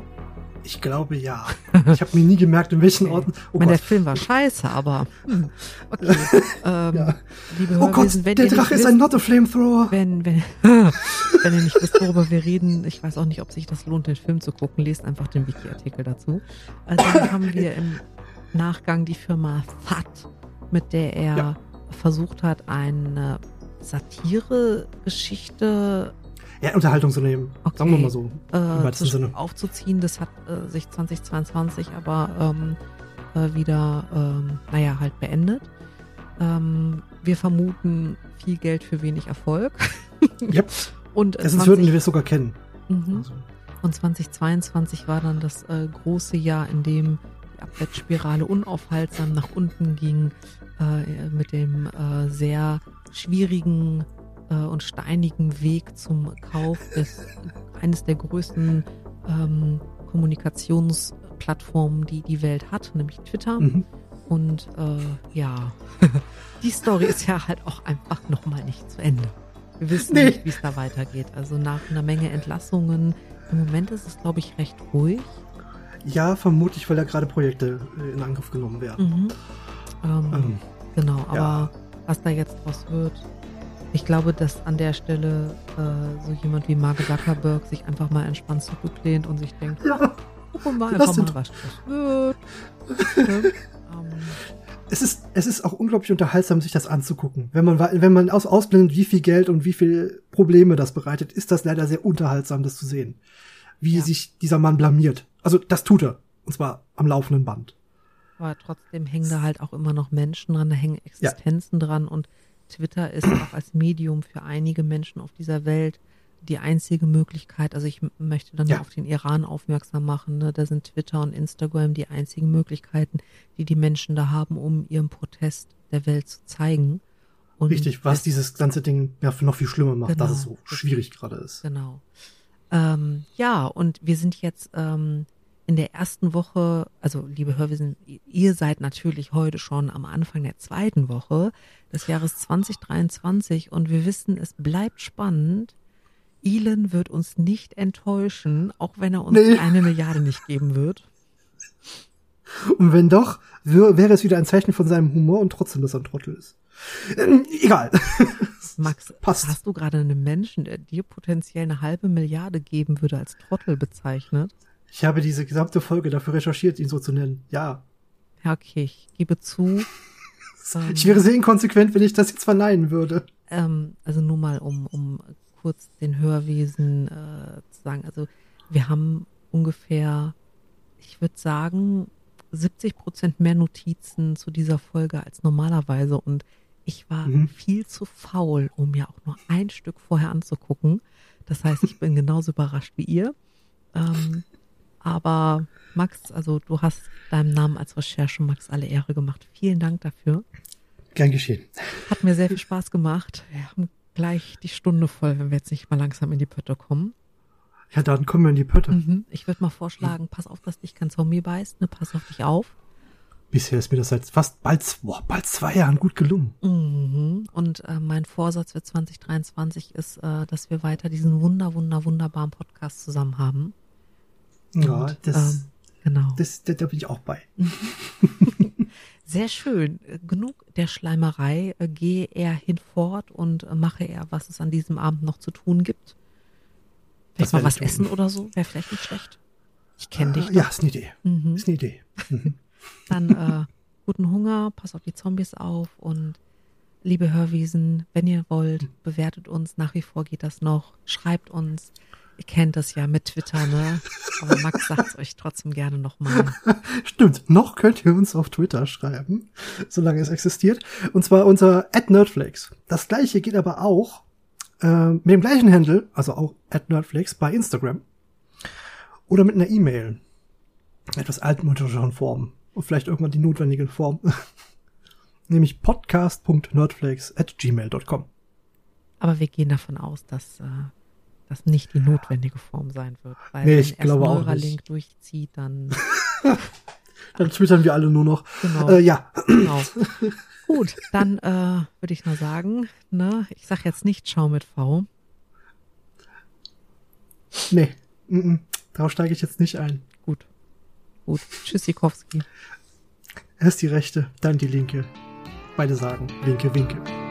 Ich glaube ja. Ich habe mir nie gemerkt, in welchen. Orten. Oh meine, der Film war scheiße, aber hm. okay. [LAUGHS] ähm, ja. Liebe oh Gott, wenn der Drache ist ein Not a Flamethrower. Wenn, wenn, [LAUGHS] wenn ihr nicht wisst, worüber wir reden, ich weiß auch nicht, ob sich das lohnt, den Film zu gucken, lest einfach den Wiki-Artikel dazu. Also dann haben wir im Nachgang die Firma FAT, mit der er ja. versucht hat, eine Satire-Geschichte ja, Unterhaltungsunternehmen, okay. sagen wir mal so. Äh, zu, Sinne. Aufzuziehen, das hat äh, sich 2022 aber ähm, äh, wieder, ähm, naja, halt beendet. Ähm, wir vermuten viel Geld für wenig Erfolg. yep. [LAUGHS] Und äh, Sonst würden wir es sogar kennen. Mhm. Also. Und 2022 war dann das äh, große Jahr, in dem die Abwärtsspirale unaufhaltsam nach unten ging, äh, mit dem äh, sehr schwierigen äh, und steinigen Weg zum Kauf des eines der größten ähm, Kommunikationsplattformen, die die Welt hat, nämlich Twitter. Mhm. Und äh, ja, [LAUGHS] die Story ist ja halt auch einfach nochmal nicht zu Ende. Wir wissen nee. nicht, wie es da weitergeht. Also nach einer Menge Entlassungen. Im Moment ist es, glaube ich, recht ruhig. Ja, vermutlich, weil da gerade Projekte äh, in Angriff genommen werden. Mhm. Ähm, ähm, genau, aber ja. was da jetzt draus wird, ich glaube, dass an der Stelle äh, so jemand wie Mark Zuckerberg sich einfach mal entspannt zurücklehnt und sich denkt, ja, gucken wir einfach mal, was das wird. Ne? um. Es ist, es ist auch unglaublich unterhaltsam, sich das anzugucken. Wenn man, wenn man aus, ausblendet, wie viel Geld und wie viel Probleme das bereitet, ist das leider sehr unterhaltsam, das zu sehen. Wie ja. sich dieser Mann blamiert. Also, das tut er. Und zwar am laufenden Band. Aber trotzdem hängen da halt auch immer noch Menschen dran, da hängen Existenzen ja. dran und Twitter ist auch als Medium für einige Menschen auf dieser Welt die einzige Möglichkeit. Also ich möchte dann ja. auf den Iran aufmerksam machen. Ne? Da sind Twitter und Instagram die einzigen Möglichkeiten, die die Menschen da haben, um ihren Protest der Welt zu zeigen. Und Richtig, was dieses ganze Ding ja noch viel schlimmer macht, genau, dass es so schwierig gerade ist. Genau. Ähm, ja, und wir sind jetzt ähm, in der ersten Woche, also liebe Hörwesen, ihr seid natürlich heute schon am Anfang der zweiten Woche des Jahres 2023 und wir wissen, es bleibt spannend. Elon wird uns nicht enttäuschen, auch wenn er uns nee. eine Milliarde nicht geben wird. Und wenn doch, wäre es wieder ein Zeichen von seinem Humor und trotzdem, dass er ein Trottel ist. Ähm, egal. [LAUGHS] Max, Passt. hast du gerade einen Menschen, der dir potenziell eine halbe Milliarde geben würde, als Trottel bezeichnet? Ich habe diese gesamte Folge dafür recherchiert, ihn so zu nennen. Ja. Ja, okay, ich gebe zu. [LAUGHS] ich wäre sehr inkonsequent, wenn ich das jetzt verneinen würde. Ähm, also nur mal, um, um kurz den Hörwesen äh, zu sagen. Also wir haben ungefähr, ich würde sagen, 70 Prozent mehr Notizen zu dieser Folge als normalerweise und ich war mhm. viel zu faul, um mir auch nur ein Stück vorher anzugucken. Das heißt, ich bin genauso überrascht wie ihr. Ähm, aber Max, also du hast deinem Namen als Recherche Max alle Ehre gemacht. Vielen Dank dafür. Gern geschehen. Hat mir sehr viel Spaß gemacht. Wir haben gleich die Stunde voll, wenn wir jetzt nicht mal langsam in die Pötte kommen. Ja, dann kommen wir in die Pötte. Mhm. Ich würde mal vorschlagen, pass auf, dass dich kein Zombie beißt, ne? Pass auf dich auf. Bisher ist mir das seit fast bald, boah, bald zwei Jahren gut gelungen. Mhm. Und äh, mein Vorsatz für 2023 ist, äh, dass wir weiter diesen wunder, wunder, wunderbaren Podcast zusammen haben. Ja, Und, das, ähm, genau. Das, das, da bin ich auch bei. [LAUGHS] Sehr schön. Genug der Schleimerei. Gehe er hinfort und mache er, was es an diesem Abend noch zu tun gibt. Vielleicht mal was tun. essen oder so, wäre vielleicht nicht schlecht. Ich kenne dich. Ja, ist eine Idee. Mhm. Ist eine Idee. Mhm. [LAUGHS] Dann äh, guten Hunger, pass auf die Zombies auf und liebe Hörwiesen, wenn ihr wollt, bewertet uns. Nach wie vor geht das noch. Schreibt uns. Ihr kennt das ja mit Twitter, ne? Aber Max sagt es euch trotzdem gerne nochmal. [LAUGHS] Stimmt, noch könnt ihr uns auf Twitter schreiben, solange es existiert. Und zwar unter @nerdflakes. Das gleiche geht aber auch äh, mit dem gleichen Handle, also auch @nerdflakes bei Instagram oder mit einer E-Mail. Etwas altmodischeren Form und vielleicht irgendwann die notwendige Form. [LAUGHS] Nämlich podcast.nerdflakes at gmail.com. Aber wir gehen davon aus, dass äh, das nicht die notwendige Form sein wird. Weil Nee, wenn ich glaube auch nicht. durchzieht, dann [LAUGHS] Dann twittern wir alle nur noch. Genau. Äh, ja, genau. [LAUGHS] Gut, dann äh, würde ich nur sagen, ne, ich sag jetzt nicht Schau mit V. nee, mm -mm. darauf steige ich jetzt nicht ein. Gut. Gut. Tschüssikowski. Erst die rechte, dann die linke. Beide sagen linke Winke.